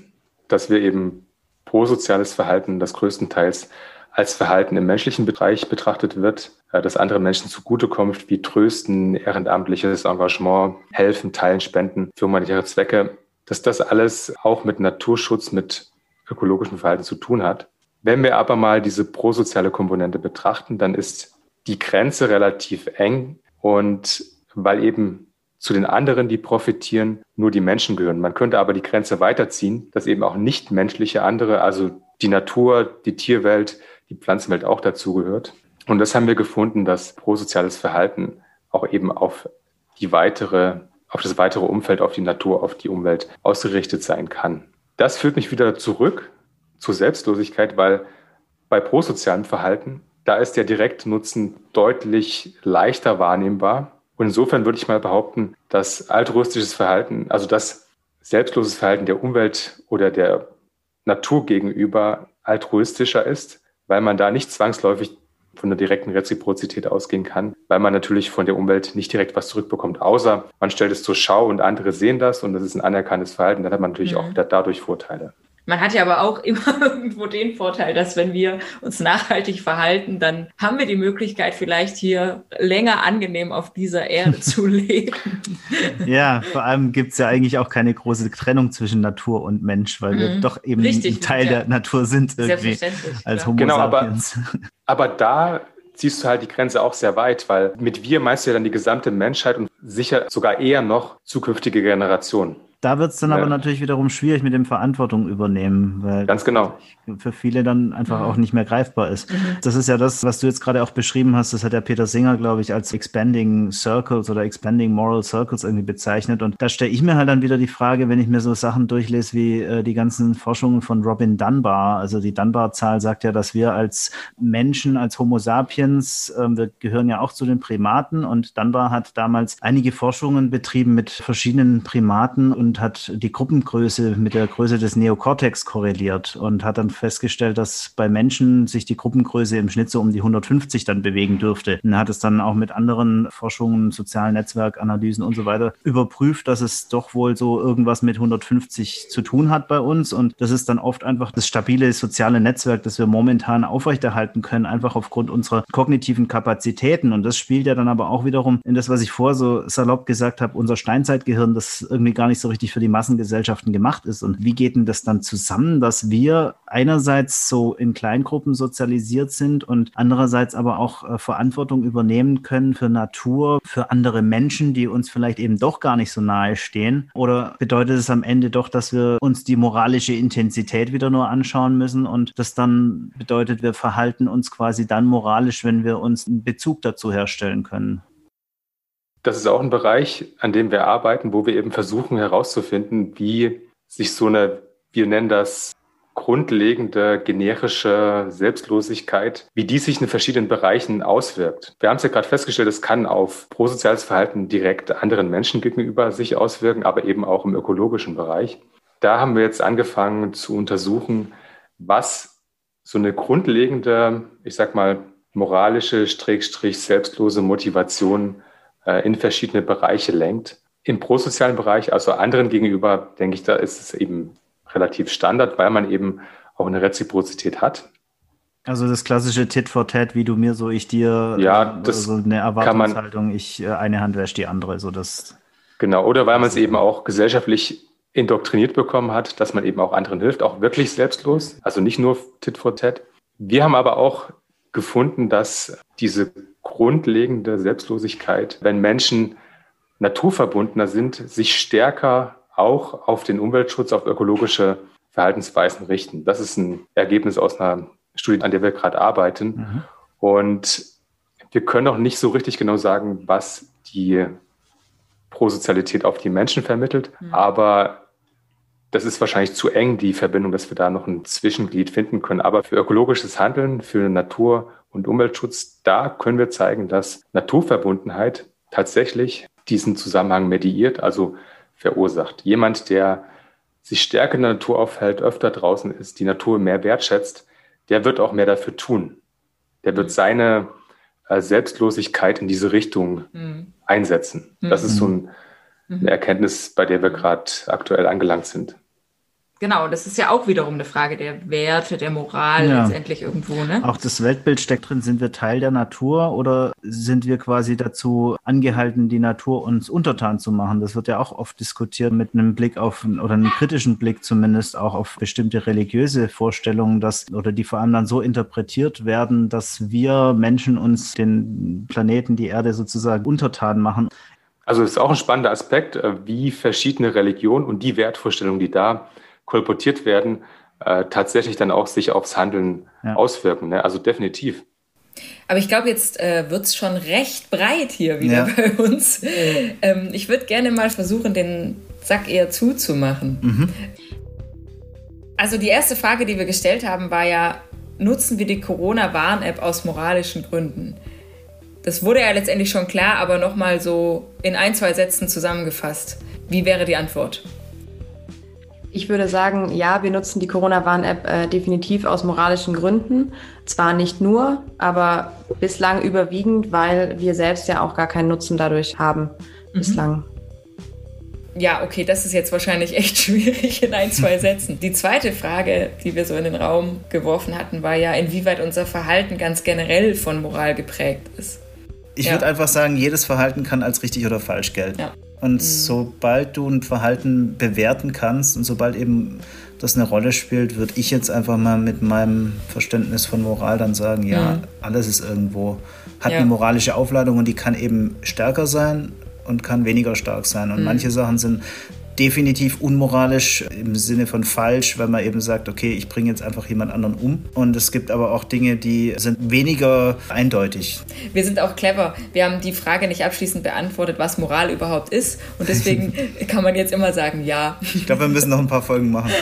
dass wir eben prosoziales Verhalten, das größtenteils als Verhalten im menschlichen Bereich betrachtet wird, äh, das anderen Menschen zugutekommt, wie Trösten, ehrenamtliches Engagement, Helfen, Teilen, Spenden für humanitäre Zwecke, dass das alles auch mit Naturschutz, mit ökologischem Verhalten zu tun hat. Wenn wir aber mal diese prosoziale Komponente betrachten, dann ist die Grenze relativ eng und weil eben zu den anderen, die profitieren, nur die Menschen gehören. Man könnte aber die Grenze weiterziehen, dass eben auch nichtmenschliche andere, also die Natur, die Tierwelt, die Pflanzenwelt auch dazugehört. Und das haben wir gefunden, dass prosoziales Verhalten auch eben auf die weitere, auf das weitere Umfeld, auf die Natur, auf die Umwelt ausgerichtet sein kann. Das führt mich wieder zurück zur Selbstlosigkeit, weil bei prosozialem Verhalten, da ist der Direktnutzen deutlich leichter wahrnehmbar und insofern würde ich mal behaupten, dass altruistisches Verhalten, also das selbstloses Verhalten der Umwelt oder der Natur gegenüber altruistischer ist, weil man da nicht zwangsläufig von der direkten Reziprozität ausgehen kann, weil man natürlich von der Umwelt nicht direkt was zurückbekommt, außer man stellt es zur Schau und andere sehen das und das ist ein anerkanntes Verhalten, dann hat man natürlich mhm. auch dadurch Vorteile. Man hat ja aber auch <laughs> immer irgendwo den Vorteil, dass wenn wir uns nachhaltig verhalten, dann haben wir die Möglichkeit, vielleicht hier länger angenehm auf dieser Erde <laughs> zu leben. Ja, vor allem gibt es ja eigentlich auch keine große Trennung zwischen Natur und Mensch, weil wir mhm. doch eben Richtig, ein Teil ja. der Natur sind irgendwie als Homo genau, sapiens. Aber, <laughs> aber da ziehst du halt die Grenze auch sehr weit, weil mit wir meinst du ja dann die gesamte Menschheit und sicher sogar eher noch zukünftige Generationen. Da wird es dann ja. aber natürlich wiederum schwierig mit dem Verantwortung übernehmen, weil ganz genau für viele dann einfach auch nicht mehr greifbar ist. Mhm. Das ist ja das, was du jetzt gerade auch beschrieben hast. Das hat der Peter Singer, glaube ich, als Expanding Circles oder Expanding Moral Circles irgendwie bezeichnet. Und da stelle ich mir halt dann wieder die Frage, wenn ich mir so Sachen durchlese wie äh, die ganzen Forschungen von Robin Dunbar. Also die Dunbar-Zahl sagt ja, dass wir als Menschen, als Homo sapiens, äh, wir gehören ja auch zu den Primaten. Und Dunbar hat damals einige Forschungen betrieben mit verschiedenen Primaten und hat die Gruppengröße mit der Größe des Neokortex korreliert und hat dann festgestellt, dass bei Menschen sich die Gruppengröße im Schnitt so um die 150 dann bewegen dürfte. Und hat es dann auch mit anderen Forschungen, sozialen Netzwerkanalysen und so weiter überprüft, dass es doch wohl so irgendwas mit 150 zu tun hat bei uns. Und das ist dann oft einfach das stabile soziale Netzwerk, das wir momentan aufrechterhalten können, einfach aufgrund unserer kognitiven Kapazitäten. Und das spielt ja dann aber auch wiederum in das, was ich vorher so salopp gesagt habe, unser Steinzeitgehirn, das irgendwie gar nicht so richtig für die Massengesellschaften gemacht ist. Und wie geht denn das dann zusammen, dass wir einerseits so in Kleingruppen sozialisiert sind und andererseits aber auch äh, Verantwortung übernehmen können für Natur, für andere Menschen, die uns vielleicht eben doch gar nicht so nahe stehen? Oder bedeutet es am Ende doch, dass wir uns die moralische Intensität wieder nur anschauen müssen und das dann bedeutet, wir verhalten uns quasi dann moralisch, wenn wir uns einen Bezug dazu herstellen können? Das ist auch ein Bereich, an dem wir arbeiten, wo wir eben versuchen herauszufinden, wie sich so eine, wir nennen das grundlegende generische Selbstlosigkeit, wie die sich in verschiedenen Bereichen auswirkt. Wir haben es ja gerade festgestellt, es kann auf prosoziales Verhalten direkt anderen Menschen gegenüber sich auswirken, aber eben auch im ökologischen Bereich. Da haben wir jetzt angefangen zu untersuchen, was so eine grundlegende, ich sag mal, moralische, strich, selbstlose Motivation in verschiedene Bereiche lenkt. Im prosozialen Bereich, also anderen gegenüber, denke ich, da ist es eben relativ Standard, weil man eben auch eine Reziprozität hat. Also das klassische Tit for Tat, wie du mir, so ich dir. Ja, ähm, das also eine Erwartungshaltung, man, ich äh, eine Hand wäscht die andere, so das. Genau, oder weil man es eben auch gesellschaftlich indoktriniert bekommen hat, dass man eben auch anderen hilft, auch wirklich selbstlos, also nicht nur Tit for Tat. Wir haben aber auch gefunden, dass diese grundlegende Selbstlosigkeit, wenn Menschen naturverbundener sind, sich stärker auch auf den Umweltschutz, auf ökologische Verhaltensweisen richten. Das ist ein Ergebnis aus einer Studie, an der wir gerade arbeiten. Mhm. Und wir können auch nicht so richtig genau sagen, was die Prosozialität auf die Menschen vermittelt, mhm. aber das ist wahrscheinlich zu eng, die Verbindung, dass wir da noch ein Zwischenglied finden können. Aber für ökologisches Handeln, für Natur- und Umweltschutz, da können wir zeigen, dass Naturverbundenheit tatsächlich diesen Zusammenhang mediiert, also verursacht. Jemand, der sich stärker in der Natur aufhält, öfter draußen ist, die Natur mehr wertschätzt, der wird auch mehr dafür tun. Der wird mhm. seine äh, Selbstlosigkeit in diese Richtung mhm. einsetzen. Das ist so ein, mhm. eine Erkenntnis, bei der wir gerade aktuell angelangt sind. Genau, das ist ja auch wiederum eine Frage der Werte, der Moral ja. letztendlich irgendwo. Ne? Auch das Weltbild steckt drin. Sind wir Teil der Natur oder sind wir quasi dazu angehalten, die Natur uns untertan zu machen? Das wird ja auch oft diskutiert mit einem Blick auf oder einem kritischen Blick zumindest auch auf bestimmte religiöse Vorstellungen, dass oder die vor allem dann so interpretiert werden, dass wir Menschen uns den Planeten, die Erde sozusagen untertan machen. Also es ist auch ein spannender Aspekt, äh, wie verschiedene Religionen und die Wertvorstellungen, die da kolportiert werden, äh, tatsächlich dann auch sich aufs Handeln ja. auswirken. Ne? Also definitiv. Aber ich glaube, jetzt äh, wird es schon recht breit hier wieder ja. bei uns. Ähm, ich würde gerne mal versuchen, den Sack eher zuzumachen. Mhm. Also die erste Frage, die wir gestellt haben, war ja, nutzen wir die Corona-Warn-App aus moralischen Gründen? Das wurde ja letztendlich schon klar, aber nochmal so in ein, zwei Sätzen zusammengefasst. Wie wäre die Antwort? Ich würde sagen, ja, wir nutzen die Corona-Warn-App äh, definitiv aus moralischen Gründen. Zwar nicht nur, aber bislang überwiegend, weil wir selbst ja auch gar keinen Nutzen dadurch haben. Mhm. Bislang. Ja, okay, das ist jetzt wahrscheinlich echt <laughs> schwierig in ein, zwei Sätzen. Die zweite Frage, die wir so in den Raum geworfen hatten, war ja, inwieweit unser Verhalten ganz generell von Moral geprägt ist. Ich ja. würde einfach sagen, jedes Verhalten kann als richtig oder falsch gelten. Ja. Und mhm. sobald du ein Verhalten bewerten kannst und sobald eben das eine Rolle spielt, würde ich jetzt einfach mal mit meinem Verständnis von Moral dann sagen, ja, mhm. alles ist irgendwo, hat ja. eine moralische Aufladung und die kann eben stärker sein und kann weniger stark sein. Und mhm. manche Sachen sind definitiv unmoralisch im Sinne von falsch, weil man eben sagt, okay, ich bringe jetzt einfach jemand anderen um. Und es gibt aber auch Dinge, die sind weniger eindeutig. Wir sind auch clever. Wir haben die Frage nicht abschließend beantwortet, was Moral überhaupt ist. Und deswegen <laughs> kann man jetzt immer sagen, ja. Ich glaube, wir müssen noch ein paar Folgen machen. <laughs>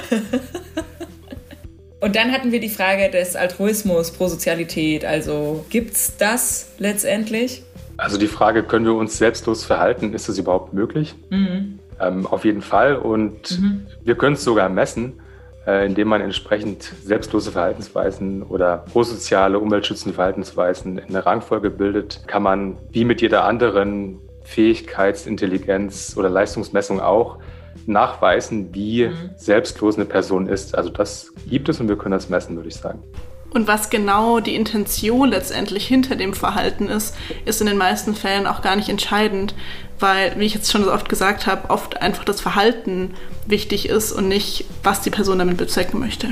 Und dann hatten wir die Frage des Altruismus, Prosozialität. Also gibt es das letztendlich? Also die Frage, können wir uns selbstlos verhalten, ist das überhaupt möglich? Mhm. Ähm, auf jeden Fall. Und mhm. wir können es sogar messen, äh, indem man entsprechend selbstlose Verhaltensweisen oder prosoziale, umweltschützende Verhaltensweisen in eine Rangfolge bildet, kann man wie mit jeder anderen Fähigkeitsintelligenz oder Leistungsmessung auch nachweisen, wie mhm. selbstlos eine Person ist. Also das gibt es und wir können das messen, würde ich sagen. Und was genau die Intention letztendlich hinter dem Verhalten ist, ist in den meisten Fällen auch gar nicht entscheidend, weil, wie ich jetzt schon so oft gesagt habe, oft einfach das Verhalten wichtig ist und nicht, was die Person damit bezwecken möchte.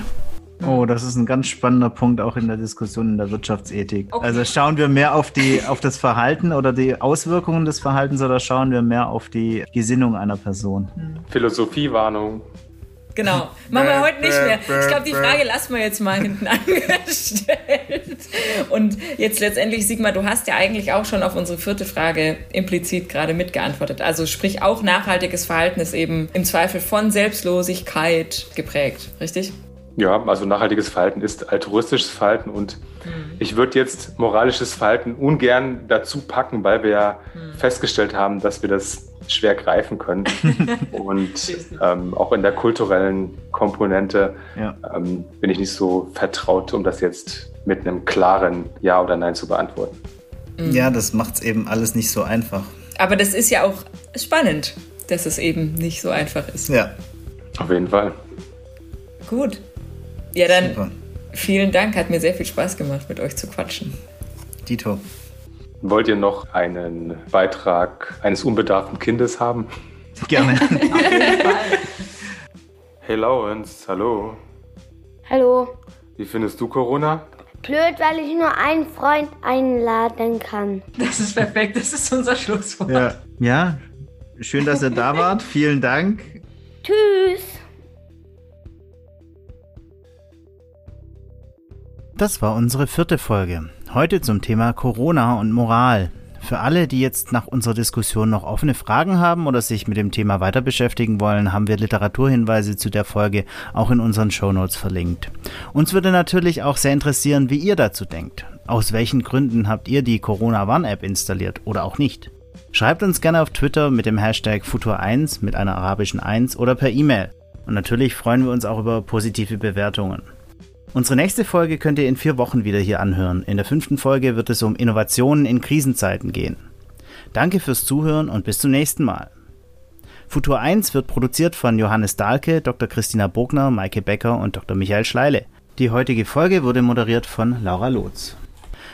Oh, das ist ein ganz spannender Punkt auch in der Diskussion in der Wirtschaftsethik. Okay. Also schauen wir mehr auf die auf das Verhalten oder die Auswirkungen des Verhaltens oder schauen wir mehr auf die Gesinnung einer Person? Philosophiewarnung. Genau. Machen wir heute nicht mehr. Ich glaube, die Frage lassen wir jetzt mal hinten <laughs> angestellt. Und jetzt letztendlich, Sigmar, du hast ja eigentlich auch schon auf unsere vierte Frage implizit gerade mitgeantwortet. Also sprich, auch nachhaltiges Verhalten ist eben im Zweifel von Selbstlosigkeit geprägt, richtig? Ja, also nachhaltiges Verhalten ist altruistisches Verhalten und mhm. ich würde jetzt moralisches Verhalten ungern dazu packen, weil wir ja mhm. festgestellt haben, dass wir das schwer greifen können. <laughs> und ähm, auch in der kulturellen Komponente ja. ähm, bin ich nicht so vertraut, um das jetzt mit einem klaren Ja oder Nein zu beantworten. Mhm. Ja, das macht es eben alles nicht so einfach. Aber das ist ja auch spannend, dass es eben nicht so einfach ist. Ja. Auf jeden Fall. Gut. Ja, dann Super. vielen Dank. Hat mir sehr viel Spaß gemacht, mit euch zu quatschen. Dito. Wollt ihr noch einen Beitrag eines unbedarften Kindes haben? <laughs> Gerne. hey Lawrence, hallo. Hallo. Wie findest du Corona? Blöd, weil ich nur einen Freund einladen kann. Das ist perfekt, das ist unser Schlusswort. Ja, ja. schön, dass ihr da wart. Vielen Dank. Tschüss. Das war unsere vierte Folge. Heute zum Thema Corona und Moral. Für alle, die jetzt nach unserer Diskussion noch offene Fragen haben oder sich mit dem Thema weiter beschäftigen wollen, haben wir Literaturhinweise zu der Folge auch in unseren Shownotes verlinkt. Uns würde natürlich auch sehr interessieren, wie ihr dazu denkt. Aus welchen Gründen habt ihr die Corona One App installiert oder auch nicht? Schreibt uns gerne auf Twitter mit dem Hashtag Futur1 mit einer arabischen 1 oder per E-Mail. Und natürlich freuen wir uns auch über positive Bewertungen. Unsere nächste Folge könnt ihr in vier Wochen wieder hier anhören. In der fünften Folge wird es um Innovationen in Krisenzeiten gehen. Danke fürs Zuhören und bis zum nächsten Mal. Futur 1 wird produziert von Johannes Dahlke, Dr. Christina Bogner, Maike Becker und Dr. Michael Schleile. Die heutige Folge wurde moderiert von Laura Lotz.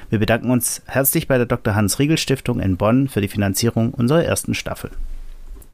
Wir bedanken uns herzlich bei der Dr. Hans Riegel Stiftung in Bonn für die Finanzierung unserer ersten Staffel.